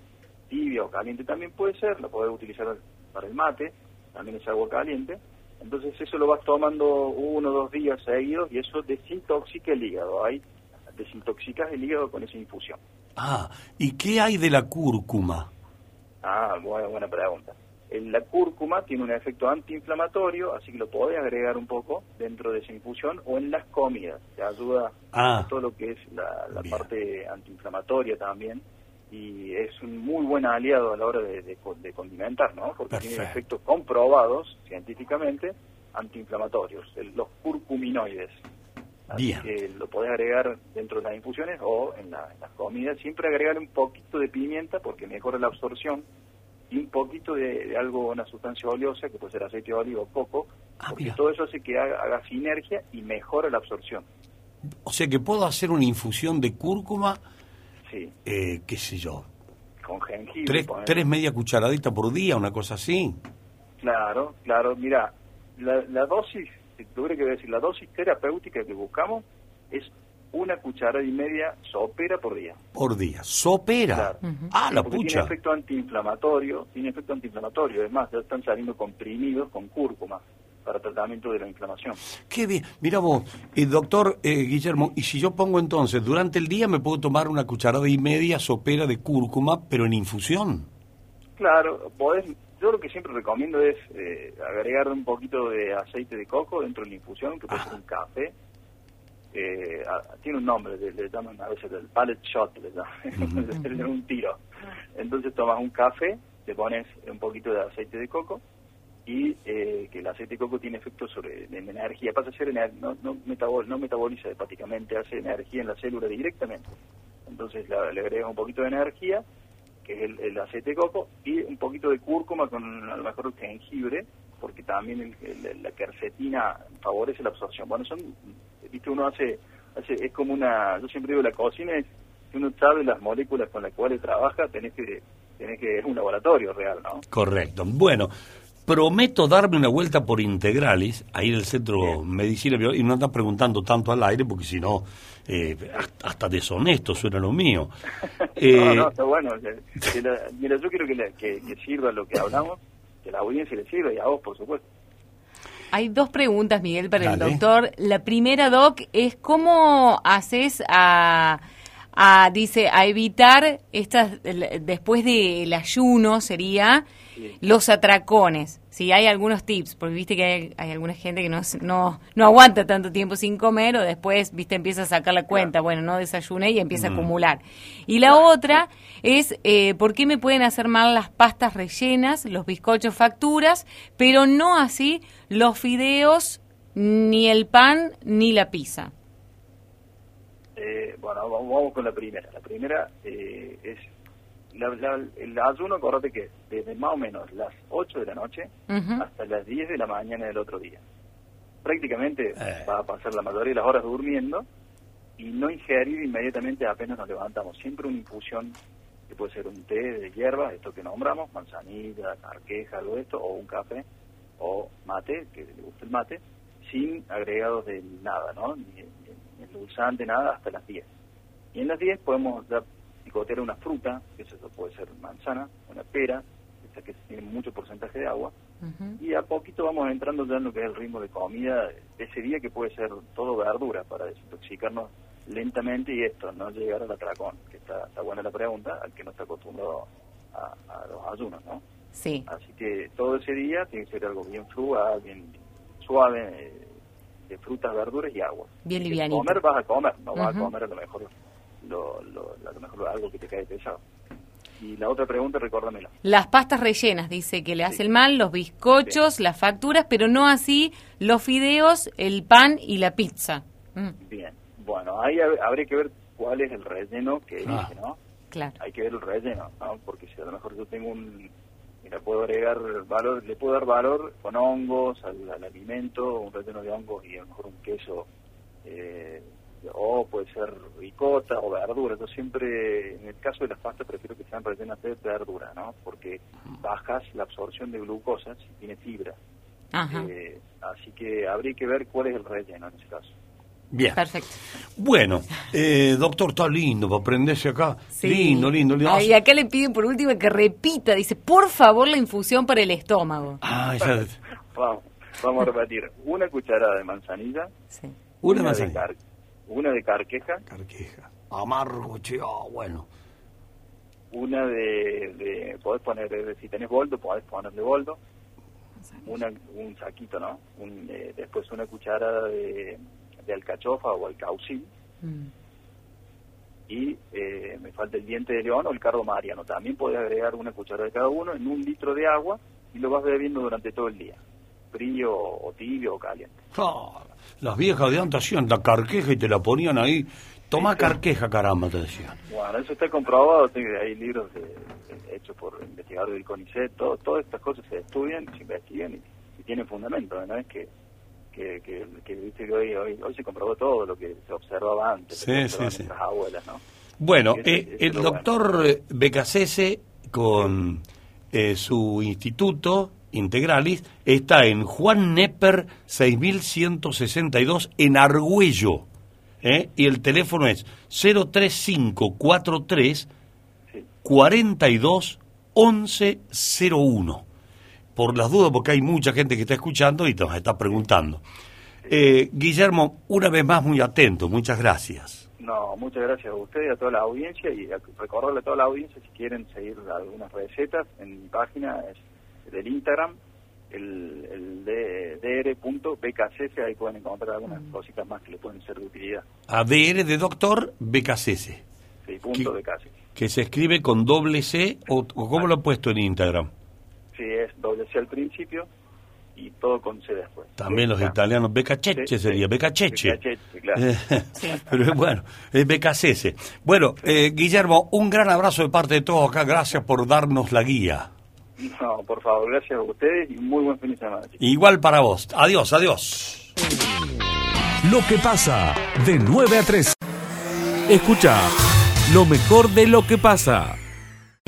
tibia o caliente también puede ser, la podés utilizar para el mate, también es agua caliente. Entonces eso lo vas tomando uno o dos días seguidos y eso desintoxica el hígado. Ahí desintoxicas el hígado con esa infusión. Ah, ¿y qué hay de la cúrcuma? Ah, buena, buena pregunta. La cúrcuma tiene un efecto antiinflamatorio, así que lo podés agregar un poco dentro de esa infusión o en las comidas. Te ayuda Ah. a todo lo que es la, parte antiinflamatoria también. Y es un muy buen aliado a la hora de, de co- de condimentar, ¿no? Porque tiene efectos comprobados científicamente antiinflamatorios, el- los curcuminoides. Así Bien. que lo podés agregar dentro de las infusiones o en, la- en las comidas. Siempre agregar un poquito de pimienta porque mejora la absorción y un poquito de, de algo, una sustancia oleosa, que puede ser aceite de oliva o coco, Ah, porque mira. todo eso hace que haga, haga sinergia y mejora la absorción. O sea que puedo hacer una infusión de cúrcuma, Sí, eh, qué sé yo, con jengibre. tres, tres media cucharaditas por día, una cosa así. Claro, claro. Mira, la, la dosis, si tuviera que decir, la dosis terapéutica que buscamos es una cucharada y media sopera por día. Por día. Sopera. Claro. Ah, la Porque pucha. Tiene efecto antiinflamatorio, tiene efecto antiinflamatorio. Es más, ya están saliendo comprimidos con cúrcuma para tratamiento de la inflamación. Qué bien. Mira vos, eh, doctor eh, Guillermo, y si yo pongo entonces, durante el día me puedo tomar una cucharada y media sopera de cúrcuma, pero en infusión. Claro, podés, yo lo que siempre recomiendo es eh, agregar un poquito de aceite de coco dentro de la infusión, que puede ser un café. Eh, a- tiene un nombre, le, le llaman a veces el pallet shot, le llaman, le dan un tiro. Entonces tomas un café, le pones un poquito de aceite de coco y eh, que el aceite de coco tiene efecto sobre en energía, pasa a ser ener- no, no, metabol- no metaboliza hepáticamente, hace energía en la célula directamente. Entonces la- le agrega un poquito de energía, que es el, el aceite de coco, y un poquito de cúrcuma con a lo mejor jengibre, porque también el- el- la quercetina favorece la absorción. Bueno, son, viste, uno hace, hace, es como una, yo siempre digo, la cocina es, si uno sabe las moléculas con las cuales trabaja, tenés que, tenés que, es un laboratorio real, ¿no? Correcto. Bueno, prometo darme una vuelta por Integralis, ahí en el Centro Medicina Bio- y no andas preguntando tanto al aire, porque si no, eh, hasta, deshonesto suena lo mío. Eh, no, no, está bueno. que- que la- mira, yo quiero que, la- que, que sirva lo que hablamos, que la audiencia le sirva y a vos, por supuesto. Hay dos preguntas, Miguel, para el doctor. La primera, Doc, es cómo haces a, a, dice, a evitar estas, después del ayuno, sería los atracones. Si hay algunos tips, porque viste que hay, hay alguna gente que no, no, no aguanta tanto tiempo sin comer o después, viste, empieza a sacar la cuenta, bueno, no desayuné y empieza Mm. a acumular. Y la otra es, eh, ¿por qué me pueden hacer mal las pastas rellenas, los bizcochos facturas, pero no así los fideos, ni el pan, ni la pizza? Eh, bueno, vamos, vamos con la primera. La primera eh, es la, la- el ayuno, acordate que desde más o menos las 8 de la noche hasta las 10 de la mañana del otro día. Prácticamente va a pasar la mayoría de las horas durmiendo y no ingerir inmediatamente apenas nos levantamos. Siempre una infusión que puede ser un té de hierbas, esto que nombramos, manzanilla, carqueja, algo de esto, o un café, o mate, que le gusta el mate, sin agregados de nada, ¿no? Ni, endulzante, nada, hasta las 10. Y en las 10 podemos dar, picotear una fruta, que eso puede ser manzana, una pera, esta que tiene mucho porcentaje de agua, y a poquito vamos entrando ya en lo que es el ritmo de comida de ese día que puede ser todo verdura para desintoxicarnos lentamente y esto, no llegar al atracón, que está, está buena la pregunta, al que no está acostumbrado a, a los ayunos, ¿no? Sí. Así que todo ese día tiene que ser algo bien frugal, bien suave, eh, de frutas, verduras y agua. Bien livianito. Comer vas a comer, no vas a comer a lo mejor lo, lo, a lo mejor algo que te cae pesado. Y la otra pregunta, recuérdamela. Las pastas rellenas, dice que le hacen mal, los bizcochos, las facturas, pero no así los fideos, el pan y la pizza. Mm, Bien, bueno, ahí hab- habría que ver cuál es el relleno que Ah. elige, ¿no? claro. Hay que ver el relleno, ¿no? Porque si a lo mejor yo tengo un... Mira, puedo agregar valor, le puedo dar valor con hongos al, al alimento, un relleno de hongos y a lo mejor un queso, eh, o puede ser ricota o verdura. Yo siempre, en el caso de las pastas, prefiero que sean rellenas de verdura, ¿no? Porque bajas la absorción de glucosa si tiene fibra. Ajá. Eh, así que habría que ver cuál es el relleno en ese caso. Bien. Perfecto. Bueno, eh, doctor, está lindo para aprenderse acá. Sí. Lindo, lindo, lindo. Ah, y acá le piden por último que repita, dice, por favor la infusión para el estómago. Ah, ya- Vamos, vamos a repetir. Una cucharada de manzanilla. Una de manzanilla. car- una de carqueja. Carqueja. Amargo, che, ah, bueno. Una de, de... Podés poner, si tenés boldo, podés ponerle boldo. Una, un saquito, ¿no? Un, eh, después una cucharada de, de alcachofa o alcaucil. Y eh, me falta el diente de león o el cardo mariano. También podés agregar una cucharada de cada uno en un litro de agua y lo vas bebiendo durante todo el día. Frío o tibio o caliente. Las viejas de antes hacían la carqueja y te la ponían ahí. Tomá carqueja, caramba, te decían. Bueno, eso está comprobado, hay libros hechos por investigadores del CONICET, todo, todas estas cosas se estudian, se investigan y, y tienen fundamento, ¿no? Es que, que, que, que, viste que hoy, hoy, hoy se comprobó todo lo que se observaba antes, Sí, sí, sí. nuestras abuelas, ¿no? Bueno, eh, el bueno. doctor eh, Becasese con eh, su instituto Integralis está en Juan Nepper 6162 en Argüello. ¿eh? Y el teléfono es 03543 42 1101. Por las dudas, porque hay mucha gente que está escuchando y nos está preguntando. Eh, Guillermo, una vez más muy atento, muchas gracias. No, muchas gracias a usted y a toda la audiencia y recordarle a toda la audiencia si quieren seguir algunas recetas en mi página es del Instagram, el, el dr.bkcc, ahí pueden encontrar algunas cositas más que le pueden ser de utilidad. ADR de doctor Becasese, Sí, punto BKCC. que se escribe con doble C o, o cómo lo he puesto en Instagram. Sí, es doble C al principio y todo con C después. También los italianos, Beccacheche Sí, sería, sí. Beccacheche, claro. Pero bueno, es Beccacese. Bueno, eh, Guillermo, un gran abrazo de parte de todos acá, gracias por darnos la guía. No, por favor, gracias a ustedes y muy buen fin de semana. chicos. Igual para vos. Adiós, adiós. Lo que pasa de 9 a 3. Escucha lo mejor de lo que pasa.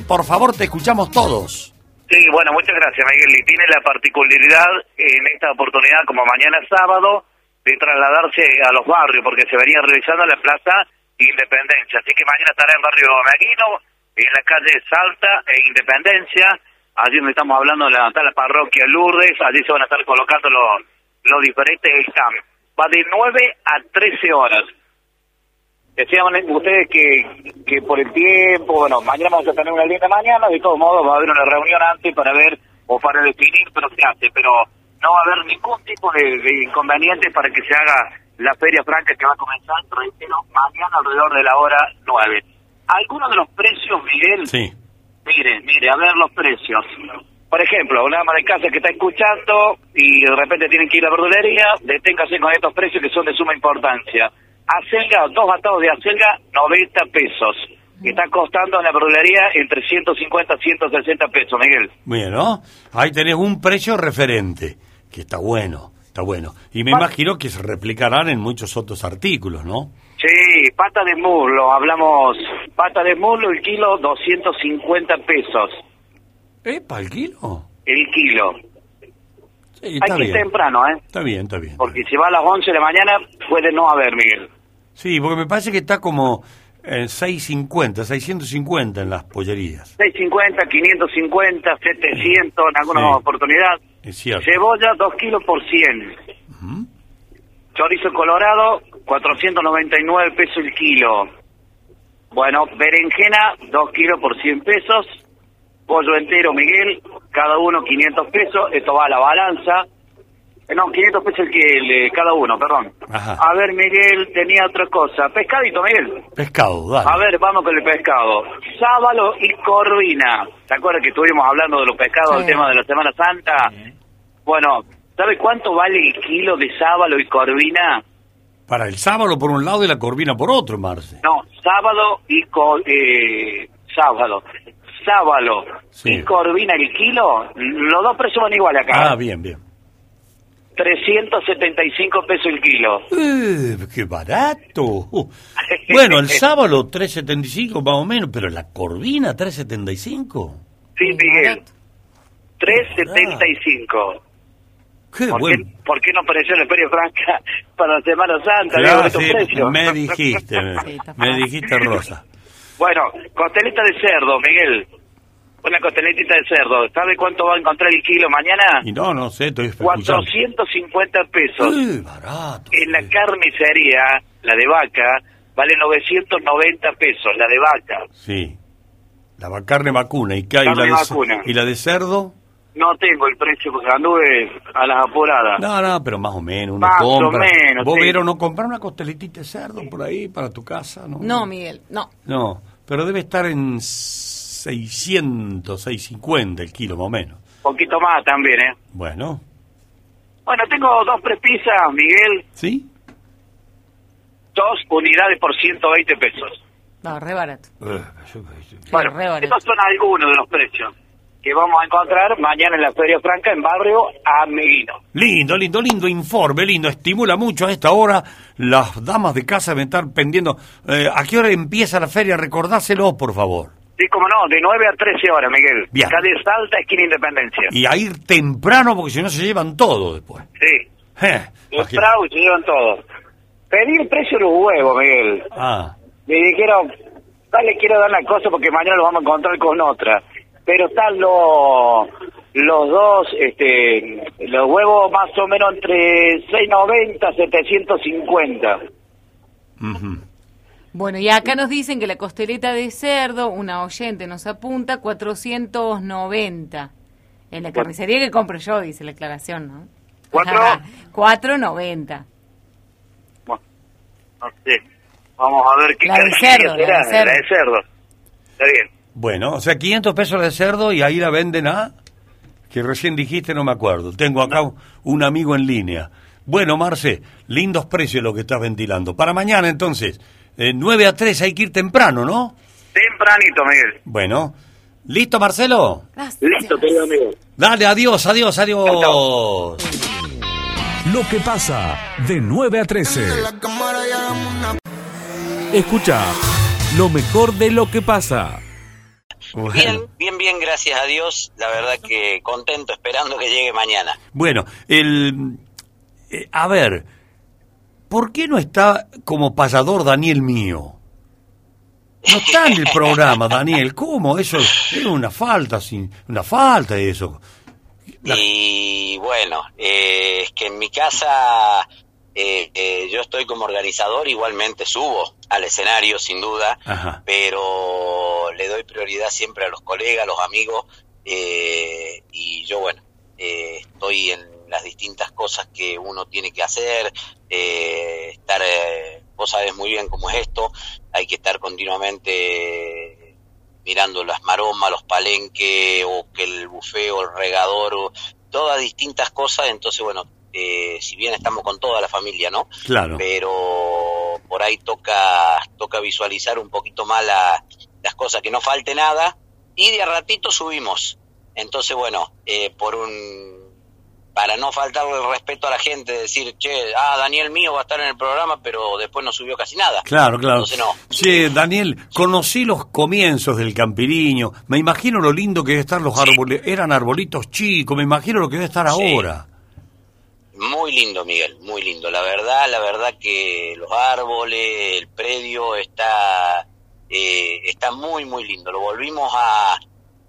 Por favor, te escuchamos todos. Sí, bueno, muchas gracias, Miguel. Y tiene la particularidad en esta oportunidad, como mañana es sábado, de trasladarse a los barrios, porque se venía realizando la Plaza Independencia. Así que mañana estará en barrio Meguino, en la calle Salta e Independencia, allí donde estamos hablando de la, la parroquia Lourdes, allí se van a estar colocando los, los diferentes exámenes. Va de 9 a 13 horas. Decían ustedes que, que por el tiempo, bueno, mañana vamos a tener una linda mañana, de todos modos va a haber una reunión antes para ver o para definir, pero se hace, pero no va a haber ningún tipo de, de inconveniente para que se haga la Feria Franca que va a comenzar, reitero, mañana alrededor de la hora 9. Algunos de los precios, Miguel, Sí. Mire, mire, a ver los precios. Por ejemplo, una ama de casa que está escuchando y de repente tienen que ir a la verdulería, deténgase con estos precios que son de suma importancia. Acelga, dos atados de acelga, 90 pesos. Está costando en la verdulería entre 150 y 160 pesos, Miguel. Bien, ¿no? Ahí tenés un precio referente, que está bueno, está bueno. Y me imagino que se replicarán en muchos otros artículos, ¿no? Sí, pata de muslo, hablamos, pata de muslo, el kilo 250 pesos. ¿Epa, el kilo? El kilo. Sí, Hay está que ir bien. temprano, ¿eh? Está bien, está bien. Porque si va a las 11 de la mañana, puede no haber, Miguel. Sí, porque me parece que está como en 650, 650 en las pollerías. 650, 550, 700 en algunas Sí. oportunidades. Es cierto. Cebolla, 2 kilos por 100. Chorizo colorado, 499 pesos el kilo. Bueno, berenjena, 2 kilos por 100 pesos. Pollo entero, Miguel, cada uno 500 pesos. Esto va a la balanza. Eh, No, 500 pesos el que el, eh, cada uno, perdón. Ajá. A ver, Miguel, tenía otra cosa. Pescadito, Miguel. Pescado, dale. A ver, vamos con el pescado. Sábalo y corvina. ¿Te acuerdas que estuvimos hablando de los pescados, Sí. el tema de la Semana Santa? Bueno, ¿sabe cuánto vale el kilo de sábalo y corvina? Para el sábado por un lado y la corvina por otro, Marce. No, sábalo y co eh, sábado. Sábalo Sí. y corvina el kilo, los dos precios van igual acá. Ah, bien, bien. 375 pesos el kilo. Eh, ¡Qué barato! Uh, Bueno, el sábado 3.75 más o menos, pero la corvina 3.75. Sí, Miguel. 375. ¡Qué ¿Por, bueno! qué, ¿Por qué no apareció en el Feria Franca para la Semana Santa? Claro, sí, me dijiste, me, me dijiste Rosa. Bueno, costeleta de cerdo, Miguel. Una costeletita de cerdo. ¿Sabe cuánto va a encontrar el kilo mañana? Y no, no sé, estoy escuchando. 450 pesos. ¡Eh, barato! En la carnicería, la de vaca, vale 990 pesos, la de vaca. Sí. La carne vacuna. ¿Y, qué hay? Carne la de, ce- vacuna. ¿Y la de cerdo? No tengo el precio porque anduve a las apuradas. No, no, pero más o menos. Uno Más o compra. menos, ¿Vos sí. vieron no comprar una costeletita de cerdo por ahí para tu casa? No, No, Miguel, no. No, pero debe estar en 600, 650 el kilo más o menos. poquito más también, ¿eh? Bueno, Bueno, tengo dos prepisas, Miguel. ¿sí? Dos unidades por 120 pesos. No, re barato. Eh, Bueno, re barato. estos son algunos de los precios que vamos a encontrar mañana en la Feria Franca en barrio Ameguino. Lindo, lindo, lindo informe, lindo. Estimula mucho a esta hora. Las damas de casa deben estar pendiendo. Eh, ¿A qué hora empieza la feria? Recordáselo, por favor. Sí, como no, de 9 a 13 horas, Miguel. Bien. Calle Salta, esquina Independencia. Y a ir temprano porque si no se llevan todo después. Sí, Eh, los se llevan todo. Pedí el precio de los huevos, Miguel. Ah, Le dijeron, dale, quiero dar una cosa porque mañana los vamos a encontrar con otra. Pero están los, los dos, este, los huevos más o menos entre 690 750. ujú. Bueno, y acá nos dicen que la costeleta de cerdo, una oyente nos apunta, 490. En la carnicería que compro yo, dice la aclaración, ¿no? ¿Cuatro? 490. Bueno, no sé. Vamos a ver qué La de carnicería cerdo, la será, de cerdo. La de cerdo. Está bien. Bueno, o sea, 500 pesos de cerdo y ahí la venden a que recién dijiste, no me acuerdo. Tengo acá un amigo en línea. Bueno, Marce, lindos precios lo que estás ventilando. Para mañana, entonces, eh, 9 a 3 hay que ir temprano, ¿no? Tempranito, Miguel. Bueno. ¿Listo, Marcelo? Listo, querido amigo. Dale, adiós, adiós, adiós. Lo que pasa de 9 a 13. Escucha lo mejor de lo que pasa. Bien, bien, bien, gracias a Dios. La verdad que contento, esperando que llegue mañana. Bueno, el... eh, a ver, ¿por qué no está como payador Daniel mío? No está en el programa, Daniel. ¿Cómo? Eso es una falta, sin, una falta eso. Y bueno, eh, es que en mi casa eh, eh, yo estoy como organizador, igualmente subo al escenario, sin duda, Ajá. pero le doy prioridad siempre a los colegas, a los amigos, eh, y yo, bueno, eh, estoy en las distintas cosas que uno tiene que hacer, eh, estar, eh, vos sabés muy bien cómo es esto, hay que estar continuamente mirando las maromas, los palenques, o que el buffet o el regador, o todas distintas cosas, entonces, bueno, eh, si bien estamos con toda la familia, ¿no? Claro. Pero por ahí toca, toca visualizar un poquito más la- las cosas, que no falte nada, y de a ratito subimos. Entonces, bueno, eh, por un para no faltarle el respeto a la gente, decir, che, ah, Daniel mío va a estar en el programa, pero después no subió casi nada. Claro, claro. Entonces no. Sí, Daniel, conocí los comienzos del campiriño. Me imagino lo lindo que debe estar los árboles. Eran arbolitos chicos, me imagino lo que debe estar Sí. ahora. Muy lindo, Miguel, muy lindo. La verdad, la verdad que los árboles, el predio está, eh, está muy, muy lindo. Lo volvimos a,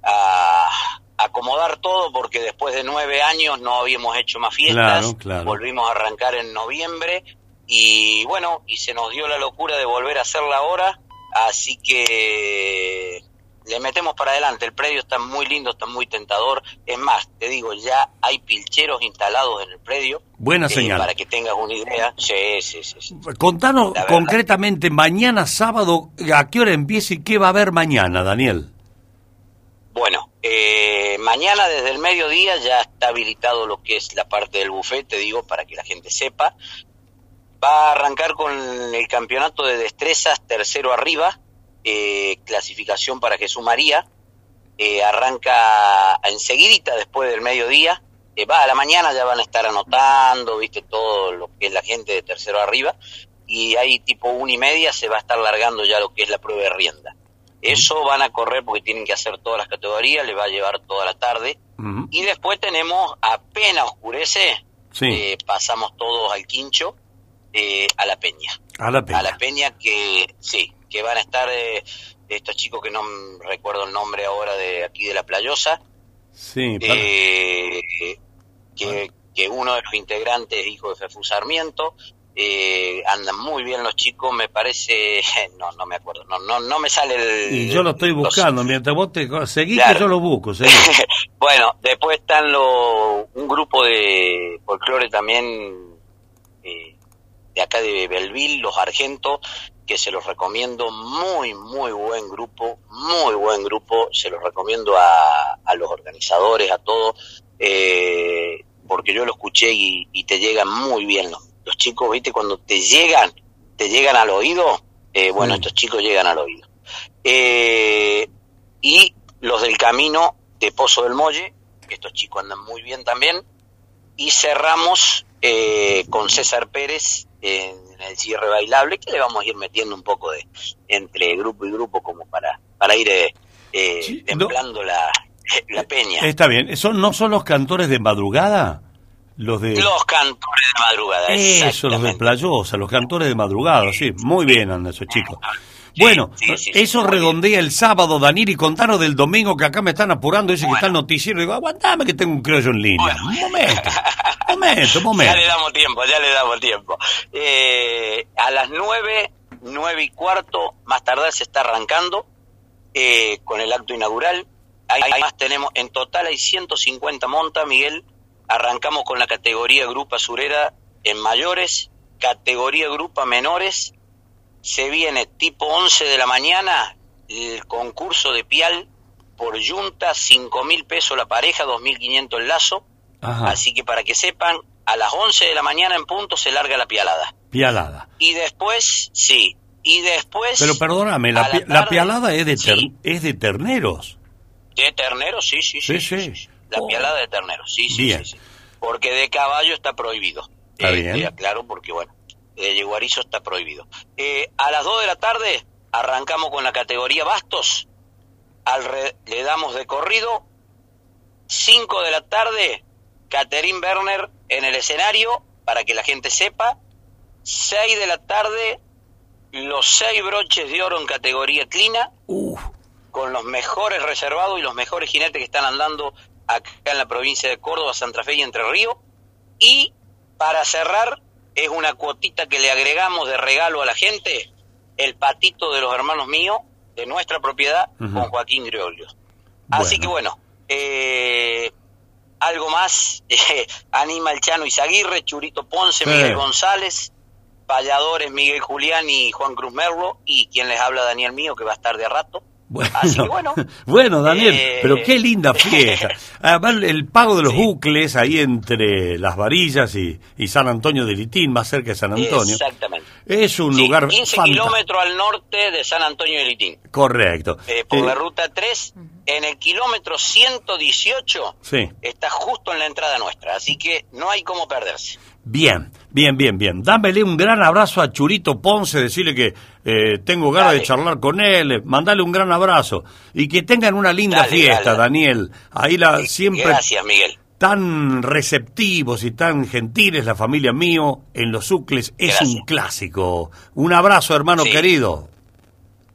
a acomodar todo porque después de nueve años no habíamos hecho más fiestas. Claro, claro. Volvimos a arrancar en noviembre y bueno, y se nos dio la locura de volver a hacerla ahora. Así que le metemos para adelante. El predio está muy lindo, está muy tentador. Es más, te digo, ya hay pilcheros instalados en el predio. Buena eh, señal. Para que tengas una idea. Sí, sí, sí. sí. Contanos concretamente, mañana sábado, ¿a qué hora empieza y qué va a haber mañana, Daniel? Bueno, eh, mañana desde el mediodía ya está habilitado lo que es la parte del buffet, te digo, para que la gente sepa. Va a arrancar con el campeonato de destrezas tercero arriba, eh, clasificación para Jesús María. Eh, arranca enseguidita después del mediodía. Eh, va a la mañana, ya van a estar anotando, viste, todo lo que es la gente de tercero arriba. Y ahí tipo una y media se va a estar largando ya lo que es la prueba de rienda. Eso van a correr porque tienen que hacer todas las categorías, les va a llevar toda la tarde. Y después tenemos, apenas oscurece, Sí. eh, pasamos todos al quincho, eh, a la peña. A la pena. A la peña que, sí, que van a estar eh, estos chicos que no recuerdo el nombre ahora de aquí de La Playosa, Sí, eh, que, que uno de los integrantes es hijo de Fefú Sarmiento, eh, andan muy bien los chicos, me parece, no, no me acuerdo, no, no, no me sale el... y yo lo estoy los- buscando. Mientras vos te seguís, Claro. que yo lo busco. Bueno, después están los, un grupo de folclore también eh, de acá de Belville, los Argentos, que se los recomiendo, muy, muy buen grupo, muy buen grupo, se los recomiendo a, a los organizadores, a todos, eh, porque yo lo escuché y, y te llegan muy bien los, los chicos, viste, cuando te llegan, te llegan al oído, eh, bueno, Sí. estos chicos llegan al oído. Eh, y los del camino de Pozo del Molle, que estos chicos andan muy bien también, y cerramos eh, con César Pérez en el cierre bailable, que le vamos a ir metiendo un poco de entre grupo y grupo como para, para ir eh, eh, Sí, templando la, la peña. Está bien. ¿Son, ¿No son los cantores de madrugada? Los de... Los cantores de madrugada. Eso, los de. Playosa, los cantores de madrugada, sí. Muy bien andan esos chicos. Bueno, sí, sí, sí, eso redondea el sábado, Daniel, y contanos del domingo que acá me están apurando, ese que está el noticiero. Digo, aguantame que tengo un criollo en línea. Un momento, momento, momento. Ya le damos tiempo, ya le damos tiempo. Eh, a las nueve, nueve y cuarto, más tardar se está arrancando eh, con el acto inaugural. Además tenemos, en total hay 150 montas, Miguel. Arrancamos con la categoría Grupa Surera en mayores, categoría Grupa menores. Se viene tipo 11 de la mañana el concurso de pial por yunta, cinco mil pesos la pareja, dos mil quinientos el lazo. Ajá. Así que para que sepan, a las 11 de la mañana en punto se larga la pialada. Pialada. Y después, sí, y después... Pero perdóname, la, la pialada es de, ter- Sí. es de terneros. De ternero, sí, sí, sí. Sí, sí. sí. La pialada de ternero, sí, sí, Bien. sí. Porque de caballo está prohibido. Está Eh, bien. eh, aclaro porque, bueno, de yeguarizo está prohibido. Eh, a las 2 de la tarde arrancamos con la categoría bastos. Al re- le damos de corrido. 5 de la tarde, Catherine Werner en el escenario, para que la gente sepa. 6 de la tarde, los seis broches de oro en categoría clina con los mejores reservados y los mejores jinetes que están andando acá en la provincia de Córdoba, Santa Fe y Entre Ríos. Y para cerrar, es una cuotita que le agregamos de regalo a la gente, el patito de los hermanos míos, de nuestra propiedad, con Joaquín Griolio. Así que bueno, eh, algo más, eh, anima el Chano Izaguirre, Churito Ponce, Sí. Miguel González, Payadores Miguel Julián y Juan Cruz Merlo, y quien les habla Daniel Mío, que va a estar de rato. Bueno, Así que bueno. Bueno, Daniel, Eh, pero qué linda fiesta. Además, el pago de los bucles ahí entre Las Varillas y, y San Antonio de Litín, más cerca de San Antonio. Exactamente. Es un Sí, lugar 15 fantástico. kilómetros al norte de San Antonio de Litín, Correcto. eh, por Eh, la ruta 3, en el kilómetro 118, Sí. está justo en la entrada nuestra, así que no hay cómo perderse. Bien, bien, bien, bien. Dámele un gran abrazo a Churito Ponce, decirle que eh, tengo ganas de charlar con él, eh, mandale un gran abrazo y que tengan una linda Dale, fiesta, dale. Daniel. Ahí la siempre Gracias, Miguel. tan receptivos y tan gentiles la familia mío en los Ucles es Gracias. un clásico. Un abrazo, hermano Sí. querido.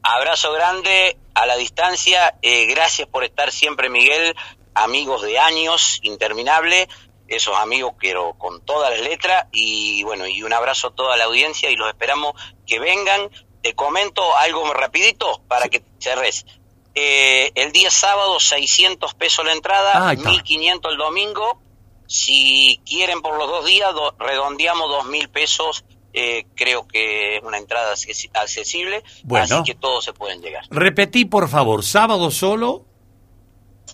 Abrazo grande a la distancia. eh, gracias por estar siempre, Miguel. Amigos de años, interminable. Esos amigos quiero con todas las letras. Y bueno, y un abrazo a toda la audiencia y los esperamos que vengan. Te comento algo rapidito para que cerres. Eh, el día sábado, 600 pesos la entrada, Ah, ahí está. 1500 el domingo. Si quieren por los dos días, do- redondeamos 2000 pesos. Eh, creo que es una entrada acces- accesible. Bueno. Así que todos se pueden llegar. Repetí, por favor, sábado solo.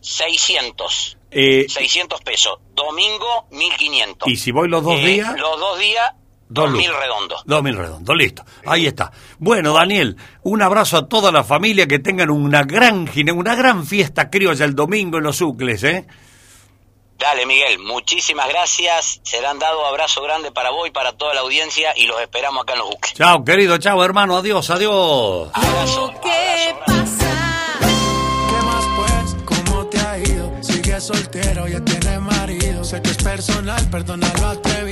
600. eh, 600 pesos. Domingo, 1500. y si voy los dos Eh, días, Los dos días, Dos 2000 lucas. redondos. dos mil redondos, listo. Ahí está. Bueno, Daniel, un abrazo a toda la familia, que tengan una gran, una gran fiesta criolla el domingo en los Ucles, ¿eh? Dale, Miguel, muchísimas gracias. Serán dado abrazo grande para vos y para toda la audiencia y los esperamos acá en los buques. Chao, querido, chao, hermano, adiós, adiós. Abrazo. ¿Qué pasa? ¿Qué más pues? ¿Cómo te ha ido? Sigue soltero, ya tiene marido. Sé que es personal, perdona lo atrevido.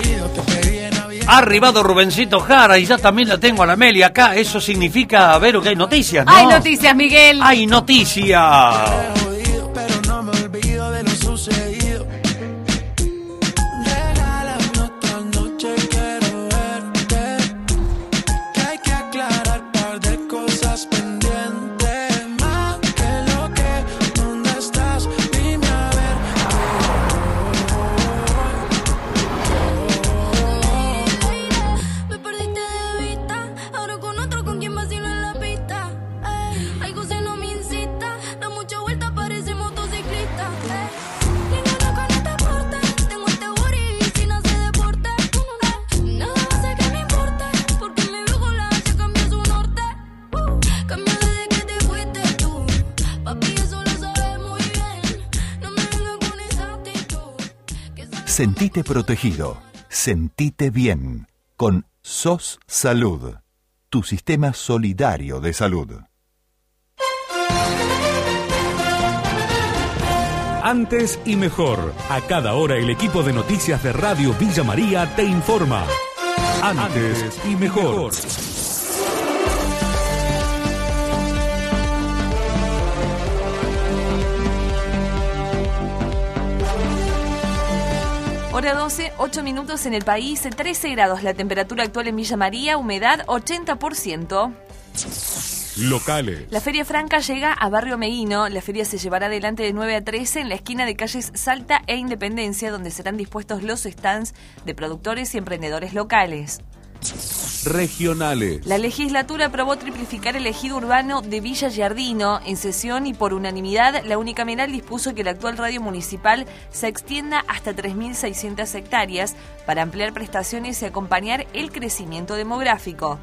Ha arribado Rubencito Jara y ya también la tengo a la Amelia acá. Eso significa, Vero, que hay noticias, ¿no? Hay noticias, Miguel. Hay noticias. Sentite protegido. Sentite bien. Con SOS Salud. Tu sistema solidario de salud. Antes y mejor. A cada hora el equipo de noticias de Radio Villa María te informa. Antes y mejor. Hora 12, 8 minutos en el país, 13 grados la temperatura actual en Villa María, humedad 80%. Locales. La Feria Franca llega a Barrio Meguino. La feria se llevará adelante de 9 a 13 en la esquina de calles Salta e Independencia, donde serán dispuestos los stands de productores y emprendedores locales. Regionales. La legislatura aprobó triplificar el ejido urbano de Villa Giardino en sesión y por unanimidad la unicameral dispuso que el actual radio municipal se extienda hasta 3.600 hectáreas para ampliar prestaciones y acompañar el crecimiento demográfico.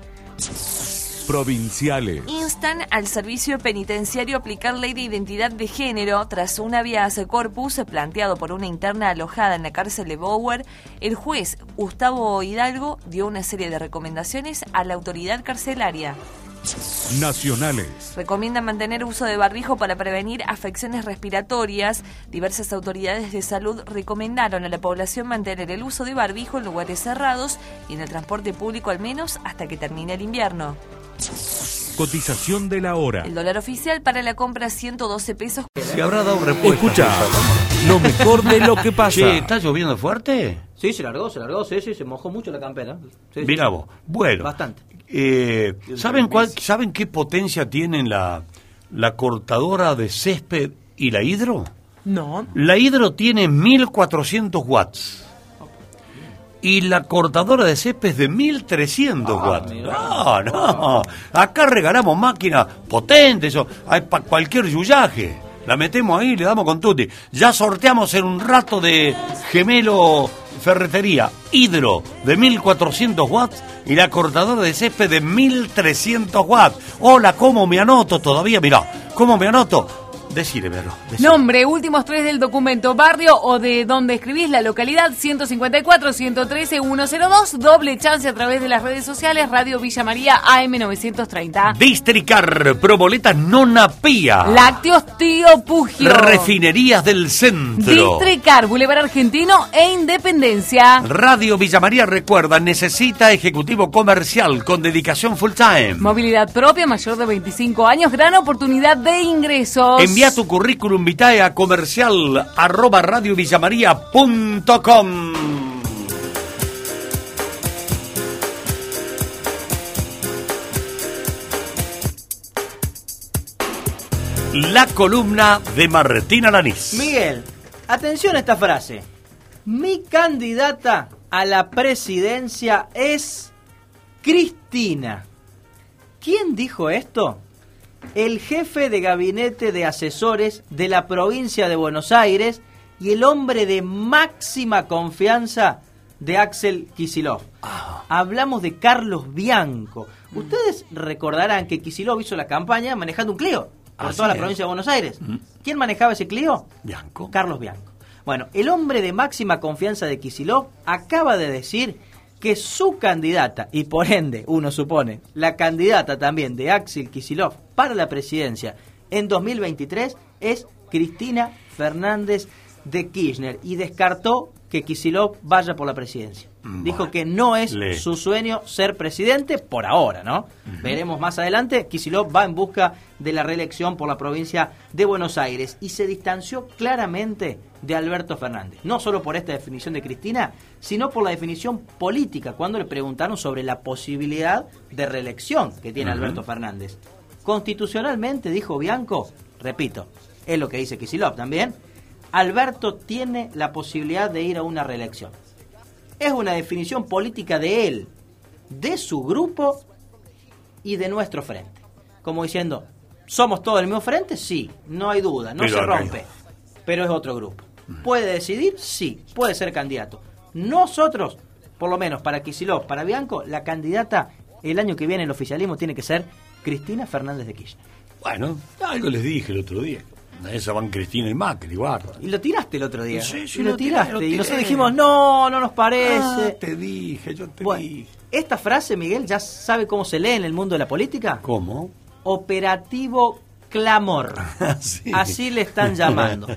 Provinciales. Instan al servicio penitenciario a aplicar ley de identidad de género tras un habeas corpus planteado por una interna alojada en la cárcel de Bower. El juez Gustavo Hidalgo dio una serie de recomendaciones a la autoridad carcelaria. Nacionales. Recomienda mantener uso de barbijo para prevenir afecciones respiratorias. Diversas autoridades de salud recomendaron a la población mantener el uso de barbijo en lugares cerrados y en el transporte público al menos hasta que termine el invierno. Cotización de la hora. El dólar oficial para la compra 112 pesos. Se habrá dado respuesta. Escucha, lo mejor de lo que pasa. Che, ¿está lloviendo fuerte? Sí, se largó, se largó, sí, sí, se mojó mucho la campera. Sí, sí. Mira vos. Bueno. Bastante. Eh, ¿saben, cuál, ¿Saben qué potencia tienen la, la cortadora de césped y la hidro? No. La hidro tiene 1400 watts. Y la cortadora de césped de 1300 watts. No, no. Acá regalamos máquinas potentes, para cualquier yuyaje. La metemos ahí y le damos con tutti. Ya sorteamos en un rato de gemelo ferretería hidro de 1400 watts y la cortadora de césped de 1300 watts. Hola, ¿cómo me anoto todavía? Mirá, ¿cómo me anoto? Decile. Nombre, últimos tres del documento, barrio o de donde escribís la localidad 154 113 102, doble chance a través de las redes sociales, Radio Villa María AM 930. Districar, Proboletas Nona Pía. Lácteos Tío Pugio. Refinerías del Centro. Districar, Boulevard Argentino e Independencia. Radio Villa María recuerda, necesita ejecutivo comercial con dedicación full time. Movilidad propia, mayor de 25 años, gran oportunidad de ingresos. Envía tu currículum vitae a comercial arroba radiovillamaría.com. La columna de Martina Lanís. Miguel, atención a esta frase. Mi candidata a la presidencia es Cristina. ¿Quién dijo esto? El jefe de gabinete de asesores de la provincia de Buenos Aires y el hombre de máxima confianza de Axel Kisilov. Hablamos de Carlos Bianco. Ustedes recordarán que Kisilov hizo la campaña manejando un Clio por Así toda la es. provincia de Buenos Aires. ¿Quién manejaba ese Clio? Bianco. Carlos Bianco. Bueno, el hombre de máxima confianza de Kisilov acaba de decir que su candidata, y por ende, uno supone, la candidata también de Axel Kisilov para la presidencia en 2023 es Cristina Fernández de Kirchner y descartó que Kisilov vaya por la presidencia. Dijo que no es le- su sueño ser presidente por ahora, ¿no? Veremos más adelante. Kisilov va en busca de la reelección por la provincia de Buenos Aires y se distanció claramente de Alberto Fernández. No solo por esta definición de Cristina, sino por la definición política, cuando le preguntaron sobre la posibilidad de reelección que tiene. Alberto Fernández. Constitucionalmente, dijo Bianco, repito, es lo que dice Kisilov también, Alberto tiene la posibilidad de ir a una reelección. Es una definición política de él, de su grupo y de nuestro frente. Como diciendo, ¿somos todos el mismo frente? Sí, no hay duda, no se rompe. Pero es otro grupo. ¿Puede decidir? Sí, puede ser candidato. Nosotros, por lo menos para Kisilov, para Bianco, la candidata el año que viene en el oficialismo tiene que ser Cristina Fernández de Kirchner. Bueno, algo les dije el otro día. Esa van Cristina y Macri, guarda. Y lo tiraste el otro día. Sí, sí, y lo, lo tiré, tiraste. Y nosotros dijimos, no, no nos parece. Ah, te dije, yo te Bueno, dije. esta frase, Miguel, ¿ya sabe cómo se lee en el mundo de la política? ¿Cómo? Operativo Clamor. Sí. Así le están llamando.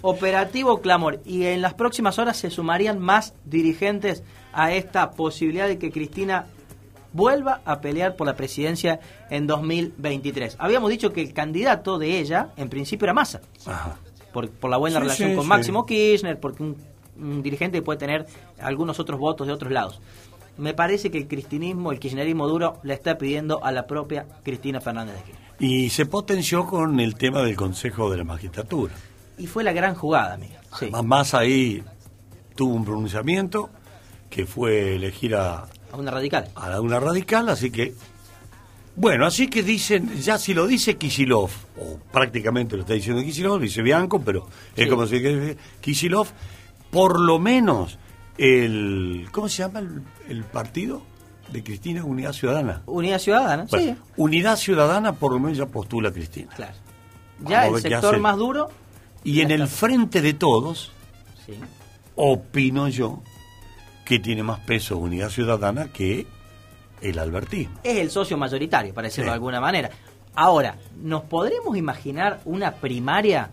Operativo Clamor. Y en las próximas horas se sumarían más dirigentes a esta posibilidad de que Cristina vuelva a pelear por la presidencia en 2023. Habíamos dicho que el candidato de ella, en principio, era Massa. Ajá. Por, por la buena Sí, relación sí, con sí. Máximo Kirchner, porque un, un dirigente puede tener algunos otros votos de otros lados. Me parece que el cristinismo, el kirchnerismo duro, le está pidiendo a la propia Cristina Fernández de Kirchner. Y se potenció con el tema del Consejo de la Magistratura. Y fue la gran jugada, amiga. Sí. Más, más ahí tuvo un pronunciamiento que fue elegir a, A una radical. a la- una radical, así que... Bueno, así que dicen, ya si lo dice Kisilov, o prácticamente lo está diciendo Kisilov, lo dice Bianco, pero es Sí. como si dice Kisilov, por lo menos el... ¿Cómo se llama el, el partido de Cristina? Unidad Ciudadana. Unidad Ciudadana, sí. Unidad Ciudadana por lo menos ya postula a Cristina. Claro. Ya el sector más duro. Y en el frente de todos, Sí. opino yo que tiene más peso Unidad Ciudadana que el albertismo. Es el socio mayoritario, para decirlo Sí. de alguna manera. Ahora, ¿nos podremos imaginar una primaria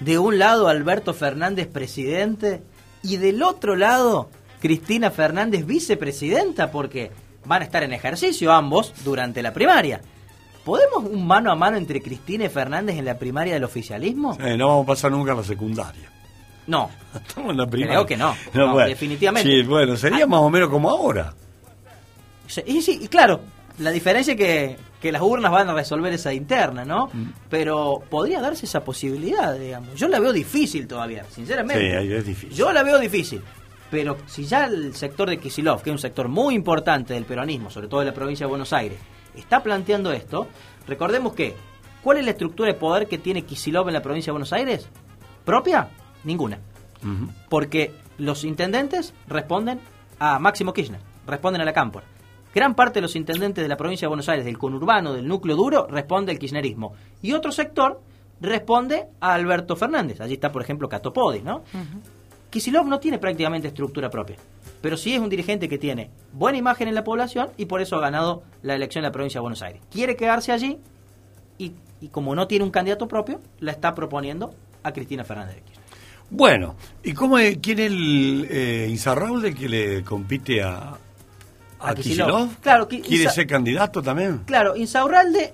de un lado Alberto Fernández presidente y del otro lado Cristina Fernández vicepresidenta? Porque van a estar en ejercicio ambos durante la primaria. ¿Podemos un mano a mano entre Cristina y Fernández en la primaria del oficialismo? Eh, no vamos a pasar nunca a la secundaria. No. Estamos en la primaria. Creo que no. No, definitivamente. Sí, bueno, sería más o menos como ahora. Sí, Y sí, y claro, la diferencia es que, que las urnas van a resolver esa interna, ¿no? Mm. Pero podría darse esa posibilidad, digamos. Yo la veo difícil todavía, sinceramente. Sí, es difícil. Yo la veo difícil. Pero si ya el sector de Kisilov, que es un sector muy importante del peronismo, sobre todo de la provincia de Buenos Aires, está planteando esto, recordemos que, ¿cuál es la estructura de poder que tiene Kisilov en la provincia de Buenos Aires? ¿Propia? Ninguna. Porque los intendentes responden a Máximo Kirchner, responden a la Cámpora. Gran parte de los intendentes de la provincia de Buenos Aires, del conurbano, del núcleo duro, responde al kirchnerismo. Y otro sector responde a Alberto Fernández. Allí está, por ejemplo, Catopodi, ¿no? Kisilov no tiene prácticamente estructura propia, pero sí es un dirigente que tiene buena imagen en la población y por eso ha ganado la elección en la provincia de Buenos Aires. Quiere quedarse allí y, y como no tiene un candidato propio, la está proponiendo a Cristina Fernández. Bueno, ¿y cómo es, quién es el eh, Insaurralde que le compite a, a, A Kicillof. Kicillof? Claro, ¿Quiere ser candidato también? Claro, Insaurralde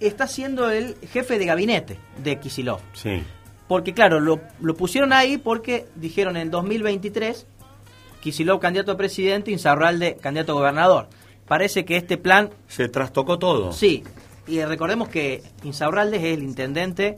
está siendo el jefe de gabinete de Kisilov. Sí. Porque, claro, lo, lo pusieron ahí porque dijeron en 2023, Kisilov candidato a presidente, Insaurralde candidato a gobernador. Parece que este plan, Se trastocó todo. sí, y recordemos que Insaurralde es el intendente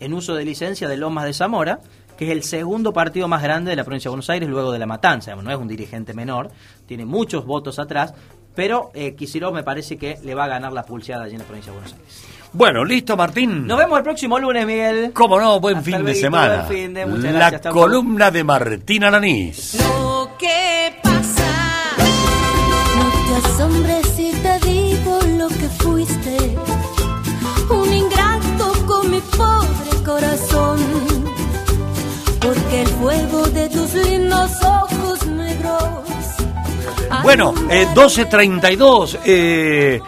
en uso de licencia de Lomas de Zamora, que es el segundo partido más grande de la provincia de Buenos Aires luego de La Matanza. No es un dirigente menor, tiene muchos votos atrás, pero eh, Kicillof me parece que le va a ganar la pulseada allí en la provincia de Buenos Aires. Bueno, listo, Martín. Nos vemos el próximo lunes, Miguel. Cómo no, buen Hasta fin de semana. buen fin de, muchas La gracias, columna de Martín Alanís. Lo que Bueno, eh, 12.32. Eh,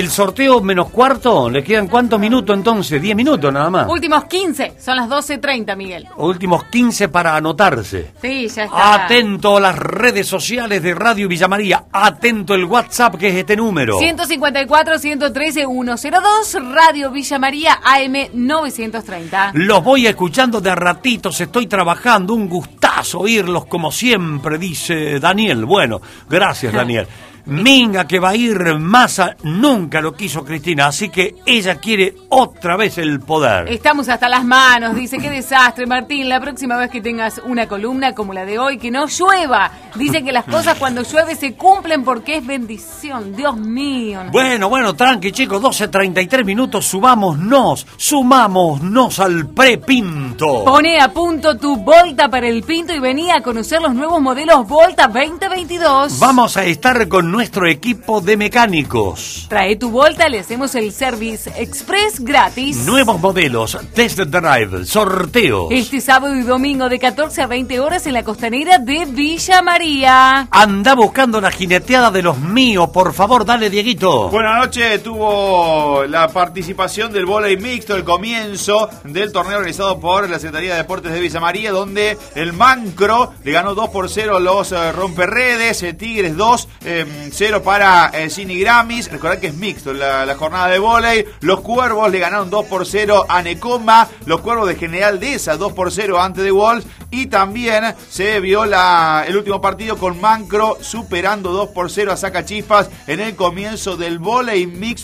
el sorteo menos cuarto. ¿Le quedan cuántos minutos entonces? 10 minutos nada más. Últimos 15, son las 12.30, Miguel. Últimos 15 para anotarse. Sí, ya está. Atento a las redes sociales de Radio Villa María. Atento el WhatsApp que es este número. 154 113 102 Radio Villa María AM 930. Los voy escuchando de a ratitos, estoy trabajando, un gustazo oírlos como siempre, dice Daniel. Bueno, gracias Daniel. Minga que va a ir masa, nunca lo quiso Cristina, así que ella quiere otra vez el poder. Estamos hasta las manos, dice, qué desastre, Martín. La próxima vez que tengas una columna como la de hoy, que no llueva. Dice que las cosas cuando llueve se cumplen porque es bendición. Dios mío. Bueno, bueno, tranqui chicos, 12.33 minutos, subámonos, sumámonos al prepinto. Pone a punto tu Volta para el Pinto y vení a conocer los nuevos modelos Volta 2022. Vamos a estar con nuestro equipo de mecánicos. Trae tu Volta, le hacemos el service express gratis. Nuevos modelos, test drive, sorteos. Este sábado y domingo de 14 a 20 horas en la costanera de Villa María. Anda buscando la jineteada de los míos, por favor, dale, Dieguito. Buenas noches, tuvo la participación del volei mixto, el comienzo del torneo organizado por la Secretaría de Deportes de Villa María, donde el Mancro le ganó 2 por 0 a los eh, Romperredes, eh, Tigres 2, eh, 0 para eh, Cini Gramis. Recordad que es mixto la, la jornada de volei. Los Cuervos le ganaron 2 por 0 a Necoma, los Cuervos de General Deza 2 por 0 ante The Wolves. Y también se vio la, el último partido con Mancro superando 2 por 0 a Sacachispas en el comienzo del volei mixto.